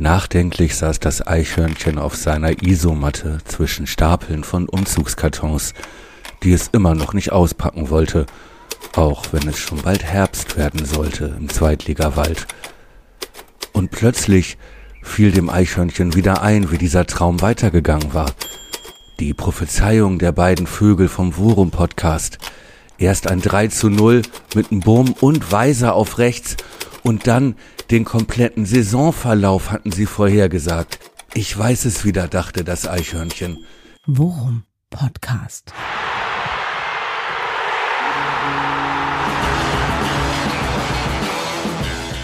Nachdenklich saß das Eichhörnchen auf seiner Isomatte zwischen Stapeln von Umzugskartons, die es immer noch nicht auspacken wollte, auch wenn es schon bald Herbst werden sollte im Zweitligawald. Und plötzlich fiel dem Eichhörnchen wieder ein, wie dieser Traum weitergegangen war. Die Prophezeiung der beiden Vögel vom Worum Podcast. Erst ein 3 zu 0 mit einem Burm und Weiser auf rechts und dann den kompletten Saisonverlauf hatten sie vorhergesagt. Ich weiß es wieder, dachte das Eichhörnchen. Worum Podcast.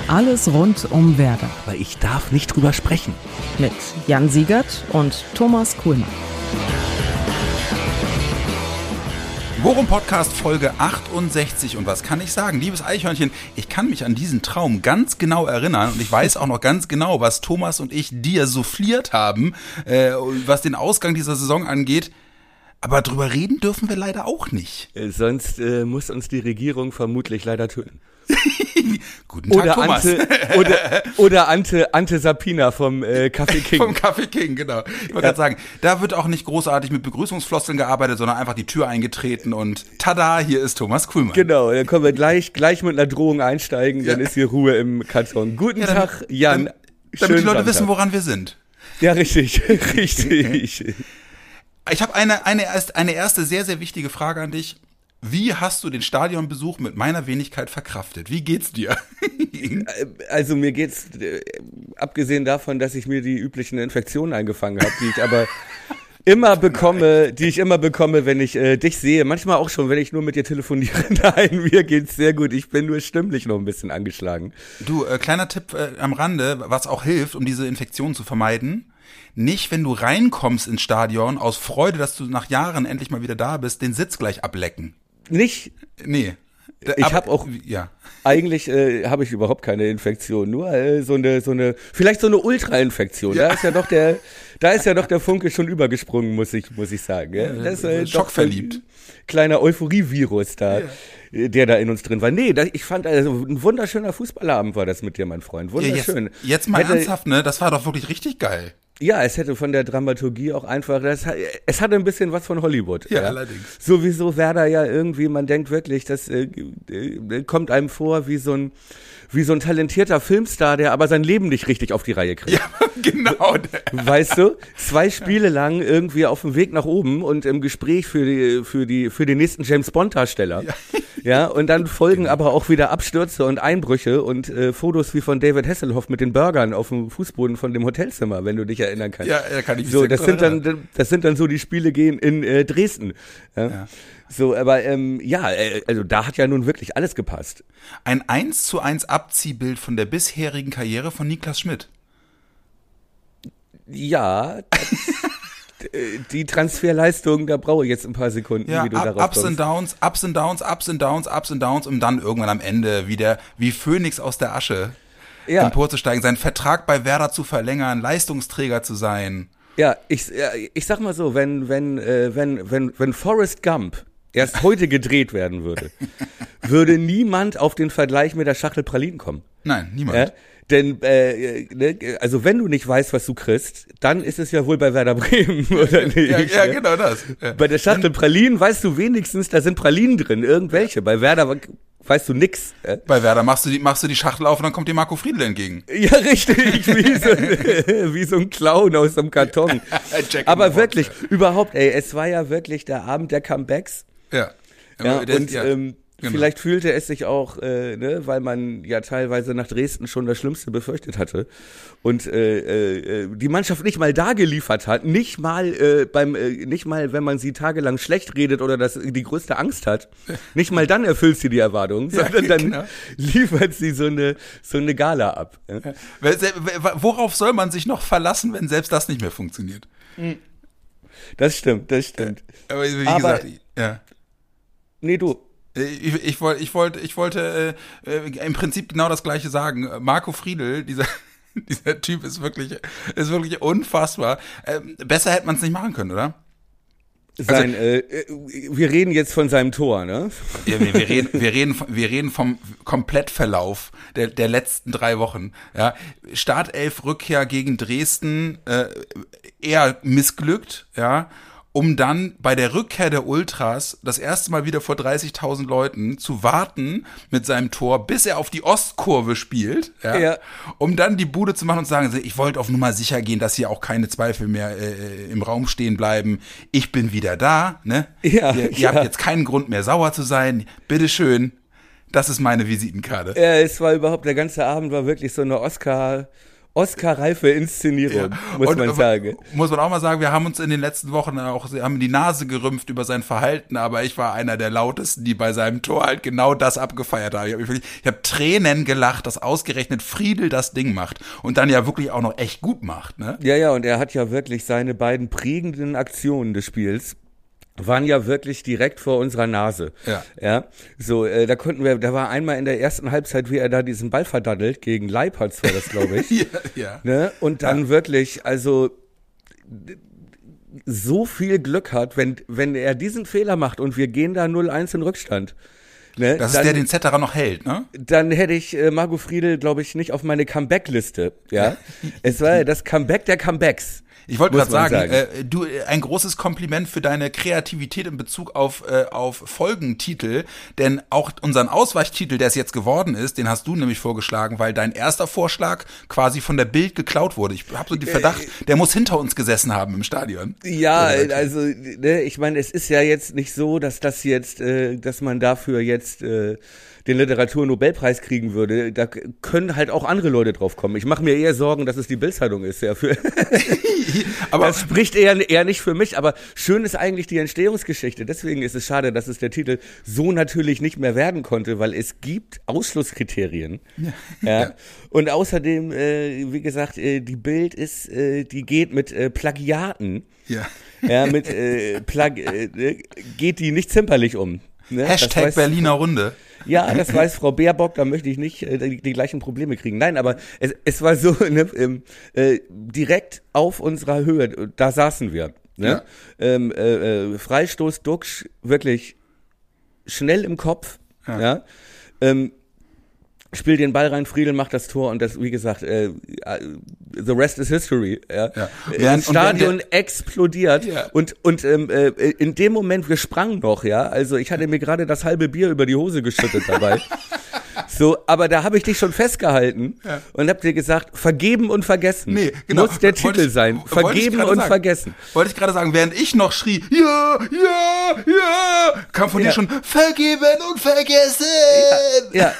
Alles rund um Werder. Aber ich darf nicht drüber sprechen. Mit Jan Siegert und Thomas Kuhlmann. Worum Podcast Folge 68 und was kann ich sagen? Liebes Eichhörnchen, ich kann mich an diesen Traum ganz genau erinnern und ich weiß auch noch ganz genau, was Thomas und ich dir souffliert haben, äh, was den Ausgang dieser Saison angeht. Aber drüber reden dürfen wir leider auch nicht. Äh, sonst äh, muss uns die Regierung vermutlich leider töten. Guten Tag, oder Thomas. Ante, oder, oder Ante, Ante Sapina vom äh, Café King. Vom Café King, genau. Ich wollte gerade sagen, da wird auch nicht großartig mit Begrüßungsfloskeln gearbeitet, sondern einfach die Tür eingetreten und tada, hier ist Thomas Kuhlmann. Genau, dann können wir gleich, gleich mit einer Drohung einsteigen, dann Ja. ist hier Ruhe im Karton. Guten Ja, dann- Tag, Jan. Damit die Leute Schönen wissen, Sonntag. woran wir sind. Ja, richtig, richtig. Ich habe eine, eine, eine erste sehr, sehr wichtige Frage an dich. Wie hast du den Stadionbesuch mit meiner Wenigkeit verkraftet? Wie geht's dir? Also mir geht's, äh, abgesehen davon, dass ich mir die üblichen Infektionen eingefangen habe, die ich aber immer bekomme, die ich immer bekomme, wenn ich äh, dich sehe. Manchmal auch schon, wenn ich nur mit dir telefoniere. Nein, mir geht's sehr gut. Ich bin nur stimmlich noch ein bisschen angeschlagen. Du, äh, kleiner Tipp äh, am Rande, was auch hilft, um diese Infektion zu vermeiden. Nicht, wenn du reinkommst ins Stadion, aus Freude, dass du nach Jahren endlich mal wieder da bist, den Sitz gleich ablecken. Nicht, Nee. Ich Aber- hab auch- Ja. eigentlich äh, habe ich überhaupt keine Infektion, nur äh, so eine, so eine, vielleicht so eine Ultra-Infektion. Da ist ja doch der, da ist ja doch der Funke schon übergesprungen, muss ich, muss ich sagen. Ja? Das ist, äh, doch schockverliebt. Kleiner Euphorie-Virus da, äh, der da in uns drin war. Nee, da, ich fand, also ein wunderschöner Fußballabend war das mit dir, mein Freund. ja jetzt, Wunderschön. jetzt mal Hätte- ernsthaft, ne? Das war doch wirklich richtig geil. Ja, es hätte von der Dramaturgie auch einfach, das, es hatte ein bisschen was von Hollywood. Ja, allerdings. Sowieso Werder ja irgendwie, man denkt wirklich, das äh, äh, kommt einem vor wie so ein wie so ein talentierter Filmstar, der aber sein Leben nicht richtig auf die Reihe kriegt. Ja, genau. Weißt du, zwei Spiele lang irgendwie auf dem Weg nach oben und im Gespräch für die für die für den nächsten James Bond Darsteller. Ja. und dann folgen aber auch wieder Abstürze und Einbrüche und äh, Fotos wie von David Hasselhoff mit den Burgern auf dem Fußboden von dem Hotelzimmer, wenn du dich erinnern kannst. Ja, ja, kann ich mich So, das sind erinnern. dann das sind dann so die Spiele gehen in äh, Dresden. Ja. Ja. So, aber ähm, ja, äh, also da hat ja nun wirklich alles gepasst. Ein 1 zu 1 Abziehbild von der bisherigen Karriere von Niklas Schmidt. Ja, äh, die Transferleistung, da brauche ich jetzt ein paar Sekunden, Ja, wie du up, darauf Ups and kommst. Downs, Ups and Downs, Ups and Downs, Ups and Downs, um dann irgendwann am Ende wieder wie Phönix aus der Asche Ja. emporzusteigen, seinen Vertrag bei Werder zu verlängern, Leistungsträger zu sein. Ja, ich, ich sag mal so, wenn, wenn, äh, wenn, wenn, wenn Forrest Gump erst heute gedreht werden würde, würde niemand auf den Vergleich mit der Schachtel Pralinen kommen. Nein, niemand. Ja? Denn, äh, ne, also wenn du nicht weißt, was du kriegst, dann ist es ja wohl bei Werder Bremen, oder nicht? Ja, ja, genau das. Ja. Bei der Schachtel Pralinen weißt du wenigstens, da sind Pralinen drin, irgendwelche. Bei Werder weißt du nix. äh? Bei Werder machst du die, machst du die Schachtel auf und dann kommt dir Marco Friedl entgegen. Ja, richtig, wie so, ein, wie so ein Clown aus einem Karton. Aber wirklich, überhaupt, ey, es war ja wirklich der Abend der Comebacks. Ja. Ja, der- und ja, ähm, genau. vielleicht fühlte es sich auch, äh, ne, weil man ja teilweise nach Dresden schon das Schlimmste befürchtet hatte und äh, äh, die Mannschaft nicht mal da geliefert hat, nicht mal äh, beim, äh, nicht mal, wenn man sie tagelang schlecht redet oder das die größte Angst hat, nicht mal dann erfüllt sie die Erwartungen, Ja, sondern dann genau. liefert sie so eine so eine Gala ab. Ja? Worauf soll man sich noch verlassen, wenn selbst das nicht mehr funktioniert? Das stimmt, das stimmt. Aber wie Aber- gesagt, ja. Nee, du. Ich, ich, wollte, ich wollte, ich wollte äh, äh, im Prinzip genau das Gleiche sagen. Marco Friedl, dieser, dieser Typ ist wirklich, ist wirklich unfassbar. Ähm, besser hätte man es nicht machen können, oder? sein, äh, äh, wir reden jetzt von seinem Tor, ne? Ja, wir, wir, reden, wir, reden, wir reden vom Komplettverlauf der, der letzten drei Wochen. Ja, Startelf Rückkehr gegen Dresden äh, eher missglückt, ja um dann bei der Rückkehr der Ultras das erste Mal wieder vor 30.000 Leuten zu warten mit seinem Tor, bis er auf die Ostkurve spielt, ja, ja. um dann die Bude zu machen und zu sagen, ich wollte auf Nummer sicher gehen, dass hier auch keine Zweifel mehr äh, im Raum stehen bleiben. Ich bin wieder da, ne? Ja, ihr, ihr ja. habt jetzt keinen Grund mehr sauer zu sein. Bitteschön. Das ist meine Visitenkarte. Ja, es war überhaupt, der ganze Abend war wirklich so eine Oscar- Oscar-reife Inszenierung, ja. muss und, man sagen. Muss man auch mal sagen, wir haben uns in den letzten Wochen auch haben die Nase gerümpft über sein Verhalten, aber ich war einer der lautesten, die bei seinem Tor halt genau das abgefeiert haben. Ich habe hab Tränen gelacht, dass ausgerechnet Friedel das Ding macht und dann ja wirklich auch noch echt gut macht. Ne? Ja, ja, und er hat ja wirklich seine beiden prägenden Aktionen des Spiels waren ja wirklich direkt vor unserer Nase. Ja. Ja. So, äh, da konnten wir, da war einmal in der ersten Halbzeit, wie er da diesen Ball verdaddelt, gegen Leipertz war das, glaube ich. ja, ja. Ne? Und dann ja. wirklich, also so viel Glück hat, wenn, wenn er diesen Fehler macht und wir gehen da 0-1 in Rückstand. Ne, das ist dann, der, den Zetterer noch hält, ne? Dann hätte ich äh, Margot Friedel, glaube ich, nicht auf meine Comeback-Liste. Ja, es war das Comeback der Comebacks. Ich wollte gerade sagen, sagen. Äh, du ein großes Kompliment für deine Kreativität in Bezug auf äh, auf Folgentitel, denn auch unseren Ausweichtitel, der es jetzt geworden ist, den hast du nämlich vorgeschlagen, weil dein erster Vorschlag quasi von der Bild geklaut wurde. Ich habe so die Verdacht, äh, der muss hinter uns gesessen haben im Stadion. Ja, also ne, ich meine, es ist ja jetzt nicht so, dass das jetzt, äh, dass man dafür jetzt äh, den Literaturnobelpreis kriegen würde, da können halt auch andere Leute drauf kommen. Ich mache mir eher Sorgen, dass es die Bildzeitung ist. Ja, für aber das spricht eher, eher nicht für mich, aber schön ist eigentlich die Entstehungsgeschichte. Deswegen ist es schade, dass es der Titel so natürlich nicht mehr werden konnte, weil es gibt Ausschlusskriterien. Ja. ja. Und außerdem, äh, wie gesagt, äh, die Bild ist, äh, die geht mit äh, Plagiaten. Ja. Ja, mit äh, Plag äh, geht die nicht zimperlich um. Ne? Hashtag Berliner Runde. Ja, das weiß Frau Baerbock, da möchte ich nicht äh, die, die, gleichen Probleme kriegen. Nein, aber es, es war so ne, ähm, äh, direkt auf unserer Höhe, da saßen wir. Ne? Ja. Ähm, äh, äh, Freistoß Duxch, wirklich schnell im Kopf. Ja. ja? Ähm, spielt den Ball rein, Friedel macht das Tor und das, wie gesagt, äh, the rest is history. Ja. ja. Das Stadion der, explodiert ja. und und ähm, äh, in dem Moment wir sprangen noch, ja. Also ich hatte mir gerade das halbe Bier über die Hose geschüttet dabei. So, aber da habe ich dich schon festgehalten ja. und hab dir gesagt, vergeben und vergessen. Nee, genau. Muss der Titel ich, sein. Vergeben und sagen. vergessen. Wollte ich gerade sagen, während ich noch schrie, ja, ja, ja, kam von ja. dir schon vergeben und vergessen. Ja, ja.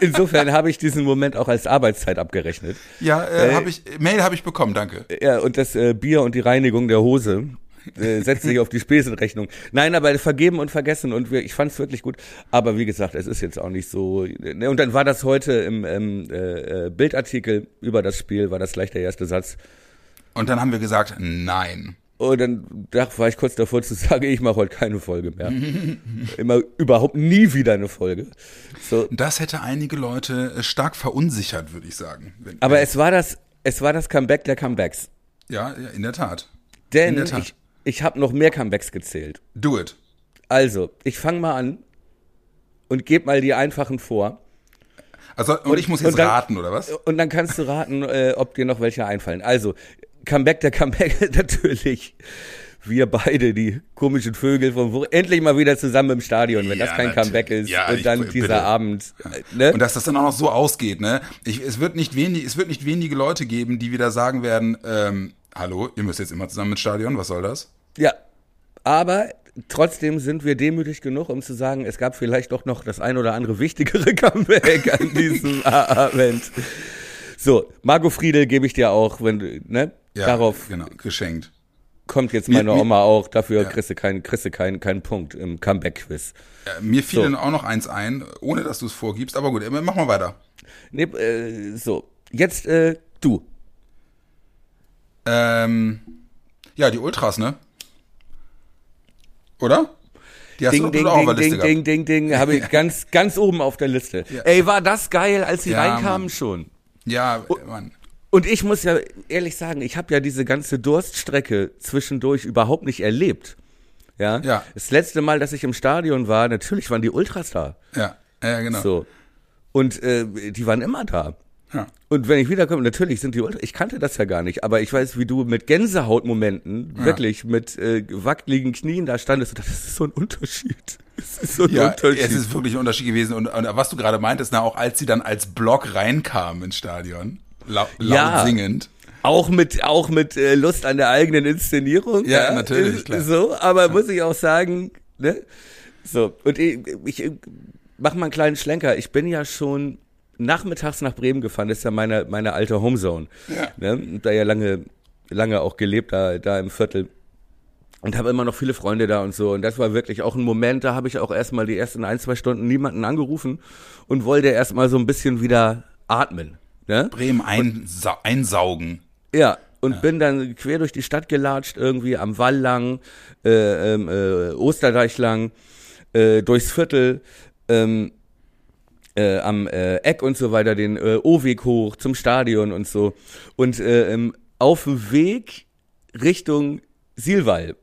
insofern habe ich diesen Moment auch als Arbeitszeit abgerechnet. Ja, äh, äh habe ich Mail habe ich bekommen, danke. Ja, und das äh, Bier und die Reinigung der Hose äh, setzt sich auf die Spesenrechnung. Nein, aber vergeben und vergessen und wir, ich fand es wirklich gut. Aber wie gesagt, es ist jetzt auch nicht so. Ne, und dann war das heute im, im äh, Bildartikel über das Spiel, war das gleich der erste Satz. Und dann haben wir gesagt, nein. Und dann da war ich kurz davor zu sagen, ich mache heute keine Folge mehr. Immer überhaupt nie wieder eine Folge. So. Das hätte einige Leute äh, stark verunsichert, würde ich sagen. Aber es war das, es war das Comeback der Comebacks. Ja, ja in der Tat. Denn der Tat. ich, ich habe noch mehr Comebacks gezählt. Do it. Also, ich fange mal an und gebe mal die einfachen vor. Also, und, und ich muss jetzt dann, raten, oder was? Und dann kannst du raten, äh, ob dir noch welche einfallen. Also, Comeback der Comeback natürlich. Wir beide, die komischen Vögel von wo, endlich mal wieder zusammen im Stadion, wenn ja, das kein Comeback ist. Ja, und dann ich, dieser bitte. Abend. Ne? Und dass das dann auch noch so ausgeht, ne? Ich, es, wird nicht wenig, es wird nicht wenige Leute geben, die wieder sagen werden, ähm, hallo, ihr müsst jetzt immer zusammen ins Stadion, was soll das? Ja, aber trotzdem sind wir demütig genug, um zu sagen, es gab vielleicht doch noch das ein oder andere wichtigere Comeback an diesem Abend. So, Margot Friedel gebe ich dir auch, wenn du, ne? Ja, darauf. Genau, geschenkt. Kommt jetzt meine mir, Oma auch, dafür ja. kriegst du keinen, kriegst du keinen, keinen Punkt im Comeback-Quiz. Ja, mir fiel so. dann auch noch eins ein, ohne dass du es vorgibst, aber gut, mach mal weiter. Nee, äh, so, jetzt äh, du. Ähm, ja, die Ultras, ne? Oder? Die hast ding, du ding, auch ding, auf der Liste ding, ding, ding, ding, habe ich ganz, ganz oben auf der Liste. Ja. Ey, war das geil, als sie ja, reinkamen Mann. schon. Ja, Mann. Und ich muss ja ehrlich sagen, ich habe ja diese ganze Durststrecke zwischendurch überhaupt nicht erlebt. Ja? Ja. Das letzte Mal, dass ich im Stadion war, natürlich waren die Ultras da. Ja, ja genau. So. Und äh, die waren immer da. Ja. Und wenn ich wiederkomme, natürlich sind die Ultras, ich kannte das ja gar nicht, aber ich weiß, wie du mit Gänsehautmomenten, wirklich mit äh, wackeligen Knien da standest und dachte, das ist so ein Unterschied. Das ist so ein Ja, Unterschied. es ist wirklich ein Unterschied gewesen. Und, und was du gerade meintest, na, auch als sie dann als Block reinkamen ins Stadion, lau laut Ja. singend. Auch mit, auch mit äh, Lust an der eigenen Inszenierung. Ja, natürlich, äh, klar. So, aber muss ich auch sagen, ne? So, und ich, ich mach mal einen kleinen Schlenker. Ich bin ja schon nachmittags nach Bremen gefahren, das ist ja meine, meine alte Homezone. Ja. Ne? Da ja lange, lange auch gelebt, da, da im Viertel. Und habe immer noch viele Freunde da und so. Und das war wirklich auch ein Moment, da habe ich auch erstmal die ersten ein, zwei Stunden niemanden angerufen und wollte erstmal so ein bisschen wieder atmen. Ne? Bremen einsau einsaugen. Ja, und bin dann quer durch die Stadt gelatscht, irgendwie am Wall lang, äh, ähm, äh, Osterdeich lang, äh, durchs Viertel, ähm, äh, am äh, Eck und so weiter, den äh, O-Weg hoch zum Stadion und so. Und äh, ähm, auf dem Weg Richtung Silwall.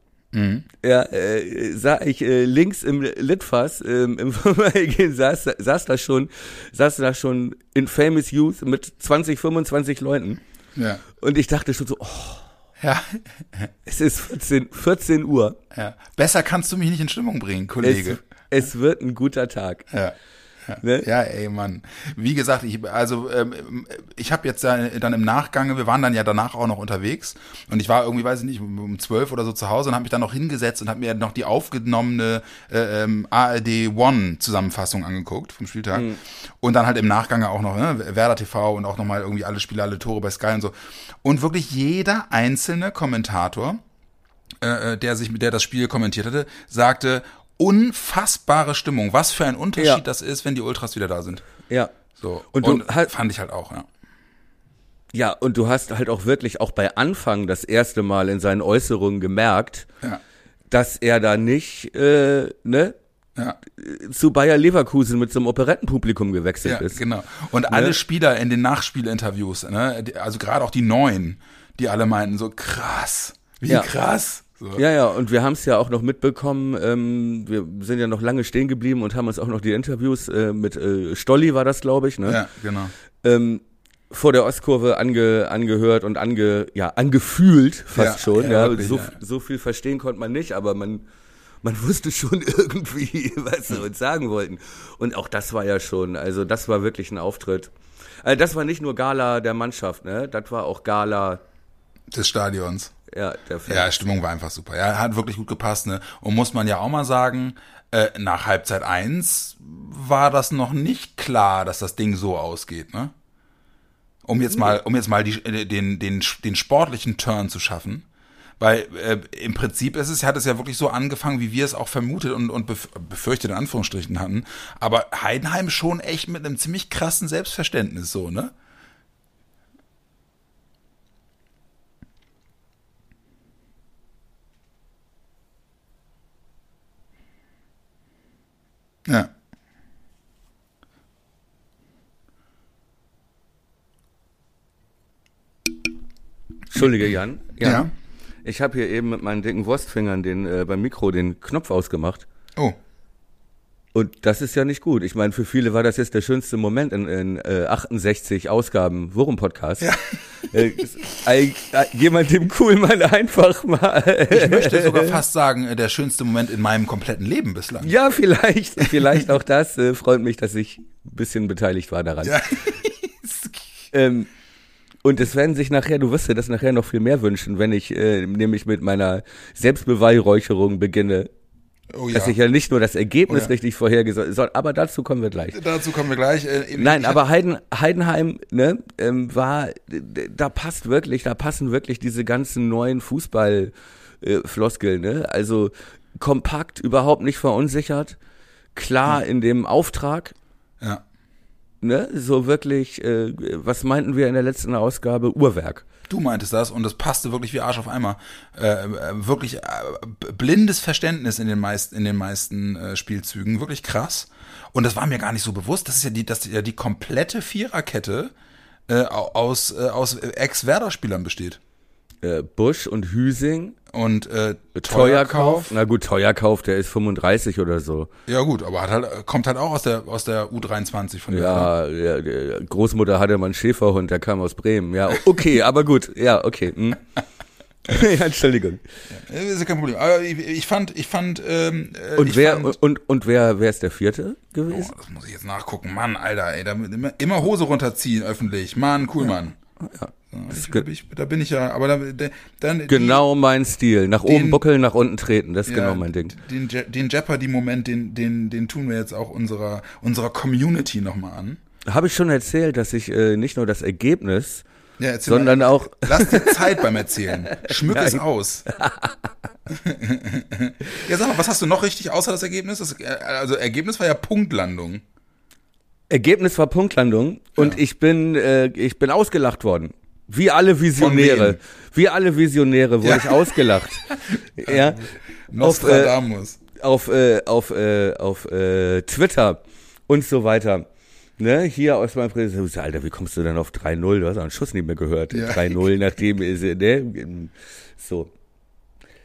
Ja, äh, sah ich äh, links im Litfass ähm, im Vorbeigehen saß, saß da schon saß da schon in Famous Youth mit 20 25 Leuten Ja. und ich dachte schon so, oh, Ja. es ist 14, 14 Uhr. ja. Besser kannst du mich nicht in Stimmung bringen, Kollege. Es, es wird ein guter Tag. Ja. Ja. Ne? ja, ey, Mann. Wie gesagt, ich, also ähm, ich habe jetzt dann, im Nachgang, wir waren dann ja danach auch noch unterwegs und ich war irgendwie, weiß ich nicht, um zwölf oder so zu Hause und habe mich dann noch hingesetzt und habe mir noch die aufgenommene äh, ähm, ARD One Zusammenfassung angeguckt vom Spieltag und dann halt im Nachgang auch noch ne, Werder TV und auch nochmal irgendwie alle Spiele, alle Tore bei Sky und so und wirklich jeder einzelne Kommentator äh, der sich, der das Spiel kommentiert hatte, sagte, unfassbare Stimmung. Was für ein Unterschied Ja. das ist, wenn die Ultras wieder da sind. Ja. So. Und Und, halt- fand ich halt auch, ja. Ja, und du hast halt auch wirklich auch bei Anfang das erste Mal in seinen Äußerungen gemerkt, Ja. dass er da nicht, äh, ne, Ja, zu Bayer Leverkusen mit so einem Operettenpublikum gewechselt ja ist. genau. Und alle Spieler in den Nachspielinterviews, ne, also gerade auch die Neuen, die alle meinten so krass, wie Ja. krass. So. Ja, ja, und wir haben es ja auch noch mitbekommen, ähm, wir sind ja noch lange stehen geblieben und haben uns auch noch die Interviews äh, mit äh, Stolli war das, glaube ich, ne? ja genau. ähm, vor der Ostkurve ange, angehört und ange, ja, angefühlt fast Ja, schon. ja, Ja, wirklich, so, ja. so viel verstehen konnte man nicht, aber man, man wusste schon irgendwie, was sie uns sagen wollten. Und auch das war ja schon, also das war wirklich ein Auftritt. Also das war nicht nur Gala der Mannschaft, ne? Das war auch Gala, Des Stadions. Ja, der Fan. Ja, Stimmung war einfach super. Ja, hat wirklich gut gepasst, ne? Und muss man ja auch mal sagen, äh, nach Halbzeit eins war das noch nicht klar, dass das Ding so ausgeht, ne? Um jetzt mal, um jetzt mal die, äh, den, den, den sportlichen Turn zu schaffen. Weil äh, im Prinzip ist es, hat es ja wirklich so angefangen, wie wir es auch vermutet und, und bef befürchtet in Anführungsstrichen hatten. Aber Heidenheim schon echt mit einem ziemlich krassen Selbstverständnis so, ne? Ja. Entschuldige, Jan. Ja. Ich habe hier eben mit meinen dicken Wurstfingern den, äh, beim Mikro den Knopf ausgemacht. Oh. Und das ist ja nicht gut. Ich meine, für viele war das jetzt der schönste Moment in, in äh, 68 Ausgaben Wurm-Podcast. Ja. Äh, äh, jemand dem Kuhlmann einfach mal. Ich möchte sogar fast sagen, äh, der schönste Moment in meinem kompletten Leben bislang. ja, vielleicht, vielleicht auch das. Äh, freut mich, dass ich ein bisschen beteiligt war daran. Ja. Ähm, und es werden sich nachher, du wirst dir das nachher noch viel mehr wünschen, wenn ich äh, nämlich mit meiner Selbstbeweihräucherung beginne. Oh ja. Dass ich ja nicht nur das Ergebnis Oh ja. richtig vorhergesagt soll, aber dazu kommen wir gleich. Dazu kommen wir gleich. Äh, Nein, aber Heiden, Heidenheim, ne, ähm, war, da passt wirklich, da passen wirklich diese ganzen neuen Fußball, äh, ne? Also kompakt, überhaupt nicht verunsichert, klar in dem Auftrag, Ja. Ne? So wirklich, äh, was meinten wir in der letzten Ausgabe? Uhrwerk. Du meintest das und das passte wirklich wie Arsch auf Eimer. Äh, äh, wirklich äh, blindes Verständnis in den meisten, in den meisten äh, Spielzügen. Wirklich krass. Und das war mir gar nicht so bewusst. Das ist ja die, das ja die komplette Viererkette äh, au- aus, äh, aus Ex-Werder-Spielern besteht. Äh, Busch und Hüsing. Und äh, Teuerkauf. Na gut, Teuerkauf, der ist 35 oder so. Ja gut, aber hat halt, kommt halt auch aus der aus der U23 von der. Ja, ja, Großmutter hatte mal einen Schäferhund, der kam aus Bremen. Ja, okay, aber gut. Ja, okay. Hm. ja, Entschuldigung. Ja, ist ja kein Problem. Aber ich, ich fand, ich fand. Ähm, äh, Und wer Fand, und und wer wer ist der vierte oh, gewesen? das muss ich jetzt nachgucken. Mann, Alter, ey, da immer, immer Hose runterziehen öffentlich. Mann, cool, Mann. Ja. So, ich, da, bin ich, ja, aber da, da, dann Genau mein Stil. Nach Den- oben buckeln, nach unten treten. Das ist die, genau ja, mein Ding. Den, Je- den Jeopardy-Moment, den, den, den tun wir jetzt auch unserer, unserer Community nochmal an. Habe ich schon erzählt, dass ich äh, nicht nur das Ergebnis, Ja, sondern mal, auch Lass dir Zeit beim Erzählen. Schmück es aus. ja, sag mal, was hast du noch richtig außer das Ergebnis? Das, äh, also Ergebnis war ja Punktlandung. Ergebnis war Punktlandung und ich bin äh, ich bin ausgelacht worden. Wie alle Visionäre, wie alle Visionäre wurde Ja. ich ausgelacht. ja. Auf, äh, Nostradamus. auf, äh, auf, äh, auf äh, Twitter und so weiter. Ne, hier aus meinem Präsident, Alter, wie kommst du denn auf 3-0? Du hast auch einen Schuss nicht mehr gehört. Ja. 3-0, nachdem ist, ne, so.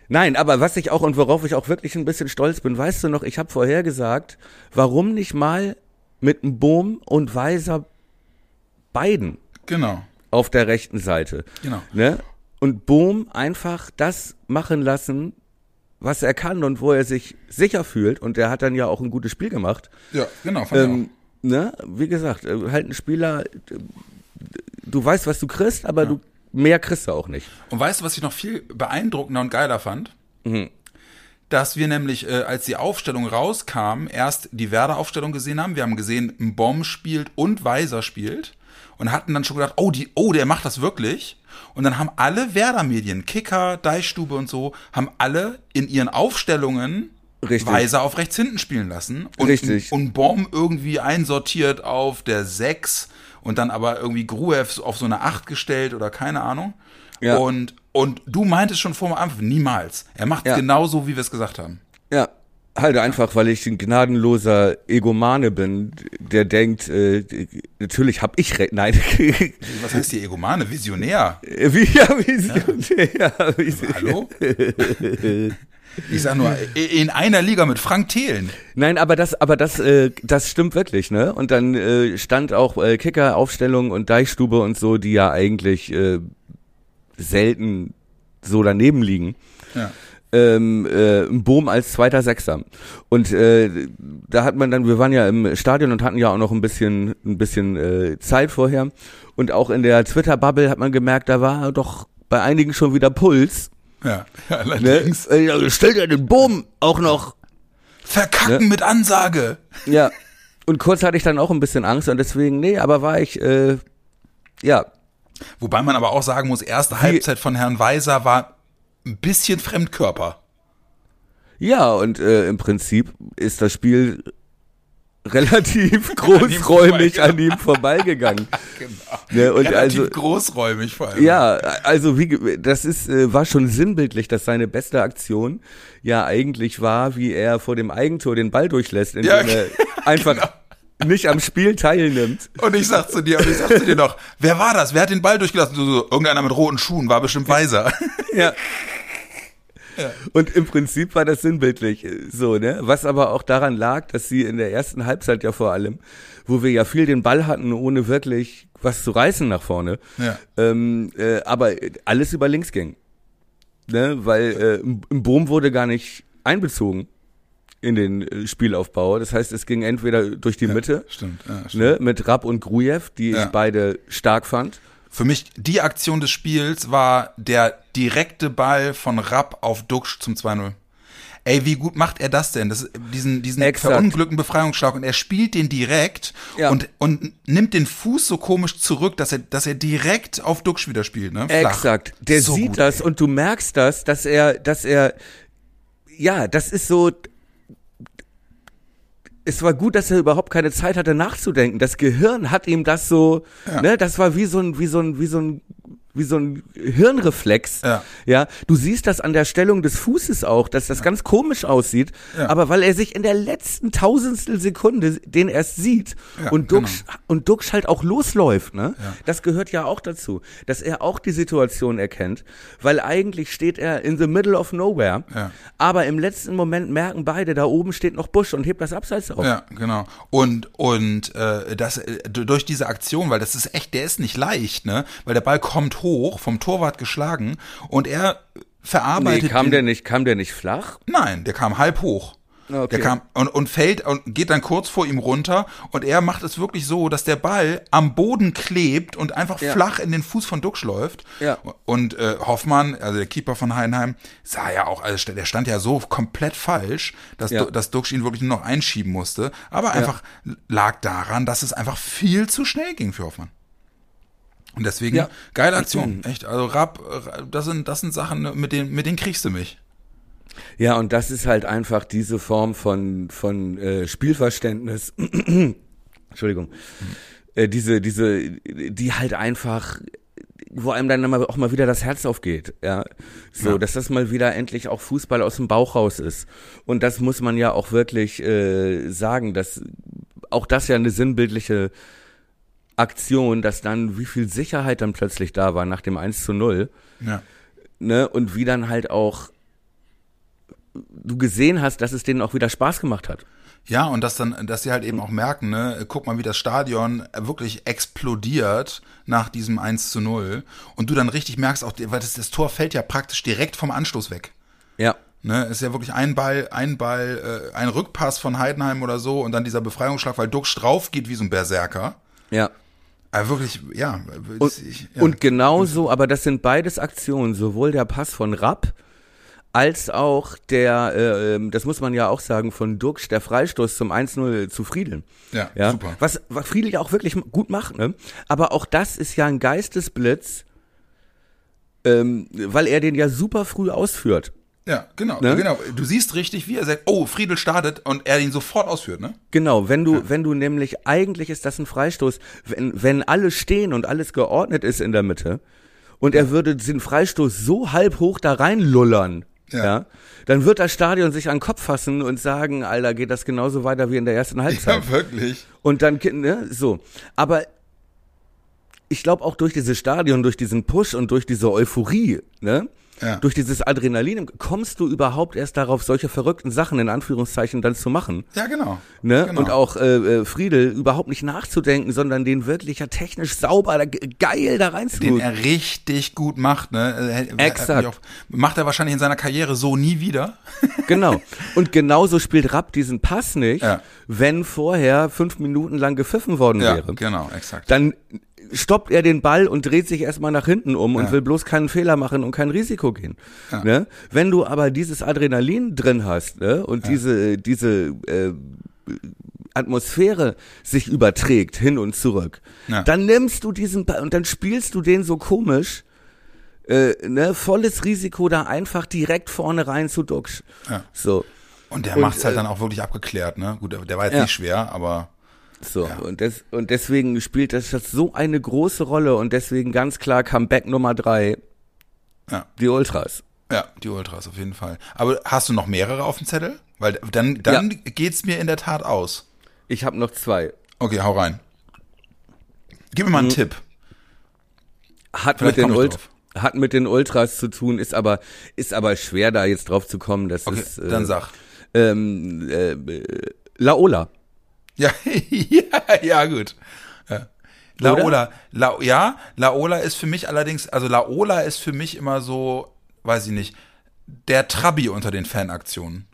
Nein, aber was ich auch und worauf ich auch wirklich ein bisschen stolz bin, weißt du noch, ich habe vorher gesagt, warum nicht mal mit einem Bohm und Weiser beiden genau, auf der rechten Seite. genau. Ne? Und Bohm einfach das machen lassen, was er kann und wo er sich sicher fühlt. Und der hat dann ja auch ein gutes Spiel gemacht. Ja, genau, fand Ähm, ne? Wie gesagt, äh, halt ein Spieler, äh, du weißt, was du kriegst, aber du mehr kriegst du auch nicht. Und weißt du, was ich noch viel beeindruckender und geiler fand? Mhm. Dass wir nämlich, äh, als die Aufstellung rauskam, erst die Werder-Aufstellung gesehen haben. Wir haben gesehen, ein Bomb spielt und Weiser spielt. Und hatten dann schon gedacht, oh, die, oh, der macht das wirklich. Und dann haben alle Werder-Medien, Kicker, Deichstube und so, haben alle in ihren Aufstellungen Richtig. Weiser auf rechts hinten spielen lassen. Und, Richtig. Und Bomb irgendwie einsortiert auf der 6 und dann aber irgendwie Gruev auf so eine 8 gestellt oder keine Ahnung. Ja. Und, und du meintest schon vor dem Anfang, niemals. Er macht Ja. genauso, wie wir es gesagt haben. Ja. Halt einfach, weil ich ein gnadenloser Egomane bin, der denkt, äh, natürlich hab ich recht. Nein. Was heißt hier Egomane? Visionär. wie, ja, wie, ja, wie, Hallo? Ich sag nur, in einer Liga mit Frank Thelen. Nein, aber das, aber das, äh, das stimmt wirklich, ne? Und dann äh, stand auch äh, Kicker-Aufstellung und Deichstube und so, die ja eigentlich äh, selten so daneben liegen. Ja. Ähm, äh, ein Boom als zweiter Sechser. Und äh, da hat man dann, wir waren ja im Stadion und hatten ja auch noch ein bisschen, ein bisschen äh, Zeit vorher. Und auch in der Twitter-Bubble hat man gemerkt, da war doch bei einigen schon wieder Puls. Ja, ja Ne? allerdings. Äh, ja, stellt ja den Boom auch noch Verkacken mit Ansage. Ja. Und kurz hatte ich dann auch ein bisschen Angst und deswegen, nee, aber war ich, äh, ja, Wobei man aber auch sagen muss, erste Halbzeit von Herrn Weiser war ein bisschen Fremdkörper. ja, und äh, im Prinzip ist das Spiel relativ großräumig an ihm vorbeigegangen. Genau. Ne, und Relativ also, großräumig vor allem. ja, also wie, das ist, äh, war schon sinnbildlich, dass seine beste Aktion ja eigentlich war, wie er vor dem Eigentor den Ball durchlässt, indem Ja, er einfach genau. Nicht am Spiel teilnimmt. Und ich sag zu dir, und ich sag zu dir noch, wer war das? Wer hat den Ball durchgelassen? So, so, irgendeiner mit roten Schuhen, war bestimmt Weiser. Ja. Und im Prinzip war das sinnbildlich äh, so, ne? Was aber auch daran lag, dass sie in der ersten Halbzeit ja vor allem, wo wir ja viel den Ball hatten, ohne wirklich was zu reißen nach vorne, Ja. ähm, äh, aber alles über links ging. Ne? Weil äh, im Boom wurde gar nicht einbezogen in den äh, Spielaufbau. Das heißt, es ging entweder durch die Mitte, Stimmt, ja, stimmt. ne, mit Rapp und Grujew, die Ja. ich beide stark fand. Für mich, die Aktion des Spiels war der direkte Ball von Rapp auf Duxch zum 2-0. Ey, wie gut macht er das denn? Das, diesen diesen Exakt. verunglückten Befreiungsschlag und er spielt den direkt Ja. und, und nimmt den Fuß so komisch zurück, dass er, dass er direkt auf Duxch wieder spielt, ne? Flach. Exakt. Der So sieht gut, das ey. und du merkst das, dass er, dass er, ja, das ist so. Es war gut, dass er überhaupt keine Zeit hatte nachzudenken. Das Gehirn hat ihm das so, Ja. ne, das war wie so ein, wie so ein, wie so ein, wie so ein Hirnreflex. Ja. ja. Du siehst das an der Stellung des Fußes auch, dass das ganz komisch aussieht. Ja. Aber weil er sich in der letzten Tausendstel Sekunde den erst sieht Ja, und Duxch, genau. und Duxch halt auch losläuft, ne? Ja. Das gehört ja auch dazu, dass er auch die Situation erkennt, weil eigentlich steht er in the middle of nowhere. Ja. Aber im letzten Moment merken beide, da oben steht noch Busch und hebt das Abseits auf. Ja, genau. Und und äh, das äh, durch diese Aktion, weil das ist echt, der ist nicht leicht, ne? Weil der Ball kommt hoch, vom Torwart geschlagen und er verarbeitet. Nee, kam der nicht, kam der nicht flach? Nein, der kam halb hoch. Okay. Der kam und, und fällt und geht dann kurz vor ihm runter und er macht es wirklich so, dass der Ball am Boden klebt und einfach Ja. flach in den Fuß von Duxch läuft. Ja. Und äh, Hoffmann, also der Keeper von Heidenheim, sah ja auch, also der stand ja so komplett falsch, dass, Ja. Dass Duxch ihn wirklich nur noch einschieben musste. Aber einfach lag daran, dass es einfach viel zu schnell ging für Hoffmann. Und deswegen, Ja. geile Aktion, echt. Also Rapp, äh, das sind, das sind Sachen, mit denen, mit denen kriegst du mich. Ja, und das ist halt einfach diese Form von, von äh, Spielverständnis. Entschuldigung. Äh, diese, diese, die halt einfach, wo einem dann auch mal wieder das Herz aufgeht, ja. So, Ja. dass das mal wieder endlich auch Fußball aus dem Bauch raus ist. Und das muss man ja auch wirklich äh, sagen, dass auch das ja eine sinnbildliche Aktion, dass dann wie viel Sicherheit dann plötzlich da war nach dem 1 zu 0 Ja. ne, und wie dann halt auch du gesehen hast, dass es denen auch wieder Spaß gemacht hat. Ja, und dass dann, dass sie halt eben auch merken, ne, guck mal, wie das Stadion wirklich explodiert nach diesem 1 zu 0. Und du dann richtig merkst, auch, weil das, das Tor fällt ja praktisch direkt vom Anstoß weg. Ja. Ne, ist ja wirklich ein Ball, ein Ball, äh, ein Rückpass von Heidenheim oder so und dann dieser Befreiungsschlag, weil Duxch drauf geht wie so ein Berserker. Ja. Aber wirklich, ja. Und, ich, ja. und genauso, aber das sind beides Aktionen, sowohl der Pass von Rapp als auch der, äh, ähm, das muss man ja auch sagen, von Duxch, der Freistoß zum 1-0 zu Friedel. ja, Ja, super. Was, was Friedel ja auch wirklich gut macht, ne? Aber auch das ist ja ein Geistesblitz, ähm, weil er den ja super früh ausführt. Ja, genau, Ne? genau. Du siehst richtig, wie er sagt, oh, Friedel startet und er ihn sofort ausführt, ne? Genau, wenn du, wenn du nämlich, eigentlich ist das ein Freistoß, wenn, wenn alle stehen und alles geordnet ist in der Mitte und er würde den Freistoß so halb hoch da reinlullern, Ja. ja. dann wird das Stadion sich an den Kopf fassen und sagen, Alter, geht das genauso weiter wie in der ersten Halbzeit. Ja, wirklich. Und dann, ne, so. Aber ich glaube auch durch dieses Stadion, durch diesen Push und durch diese Euphorie, ne? Ja. Durch dieses Adrenalin kommst du überhaupt erst darauf, solche verrückten Sachen in Anführungszeichen dann zu machen. Ja, genau. Ne? Genau. Und auch äh, äh, Friedel überhaupt nicht nachzudenken, sondern den wirklich ja technisch sauber, geil da rein zu. den er richtig gut macht, ne? Exakt. Auch, macht er wahrscheinlich in seiner Karriere so nie wieder. Genau. Und genauso spielt Rapp diesen Pass nicht, Ja. wenn vorher fünf Minuten lang gepfiffen worden Ja, wäre. genau, exakt. Dann stoppt er den Ball und dreht sich erstmal nach hinten um und Ja. will bloß keinen Fehler machen und kein Risiko gehen. Ne? Wenn du aber dieses Adrenalin drin hast ne? und diese, diese äh, Atmosphäre sich überträgt hin und zurück, Ja. dann nimmst du diesen Ball und dann spielst du den so komisch, äh, ne, volles Risiko da einfach direkt vorne rein zu Duxch. Ja. So, Und der Und, macht's halt äh, dann auch wirklich abgeklärt, ne? Gut, der- war jetzt Ja. nicht schwer, aber so. Ja. Und, des, und deswegen spielt das, das so eine große Rolle und deswegen ganz klar Comeback Nummer drei, ja, die Ultras. ja, die Ultras auf jeden Fall. Aber hast du noch mehrere auf dem Zettel? Weil dann, dann geht's mir in der Tat aus. Ich habe noch zwei. Okay, hau rein. Gib mir mal einen Tipp. Hat Vielleicht mit, den Ult drauf. hat mit den Ultras zu tun, ist aber, ist aber schwer da jetzt drauf zu kommen. Das Okay, ist, äh, dann sag. Ähm, äh, äh, Laola. Ja, ja, ja, gut. Ja. Laola, La, ja, Laola ist für mich allerdings, also Laola ist für mich immer so, weiß ich nicht, der Trabi unter den Fanaktionen.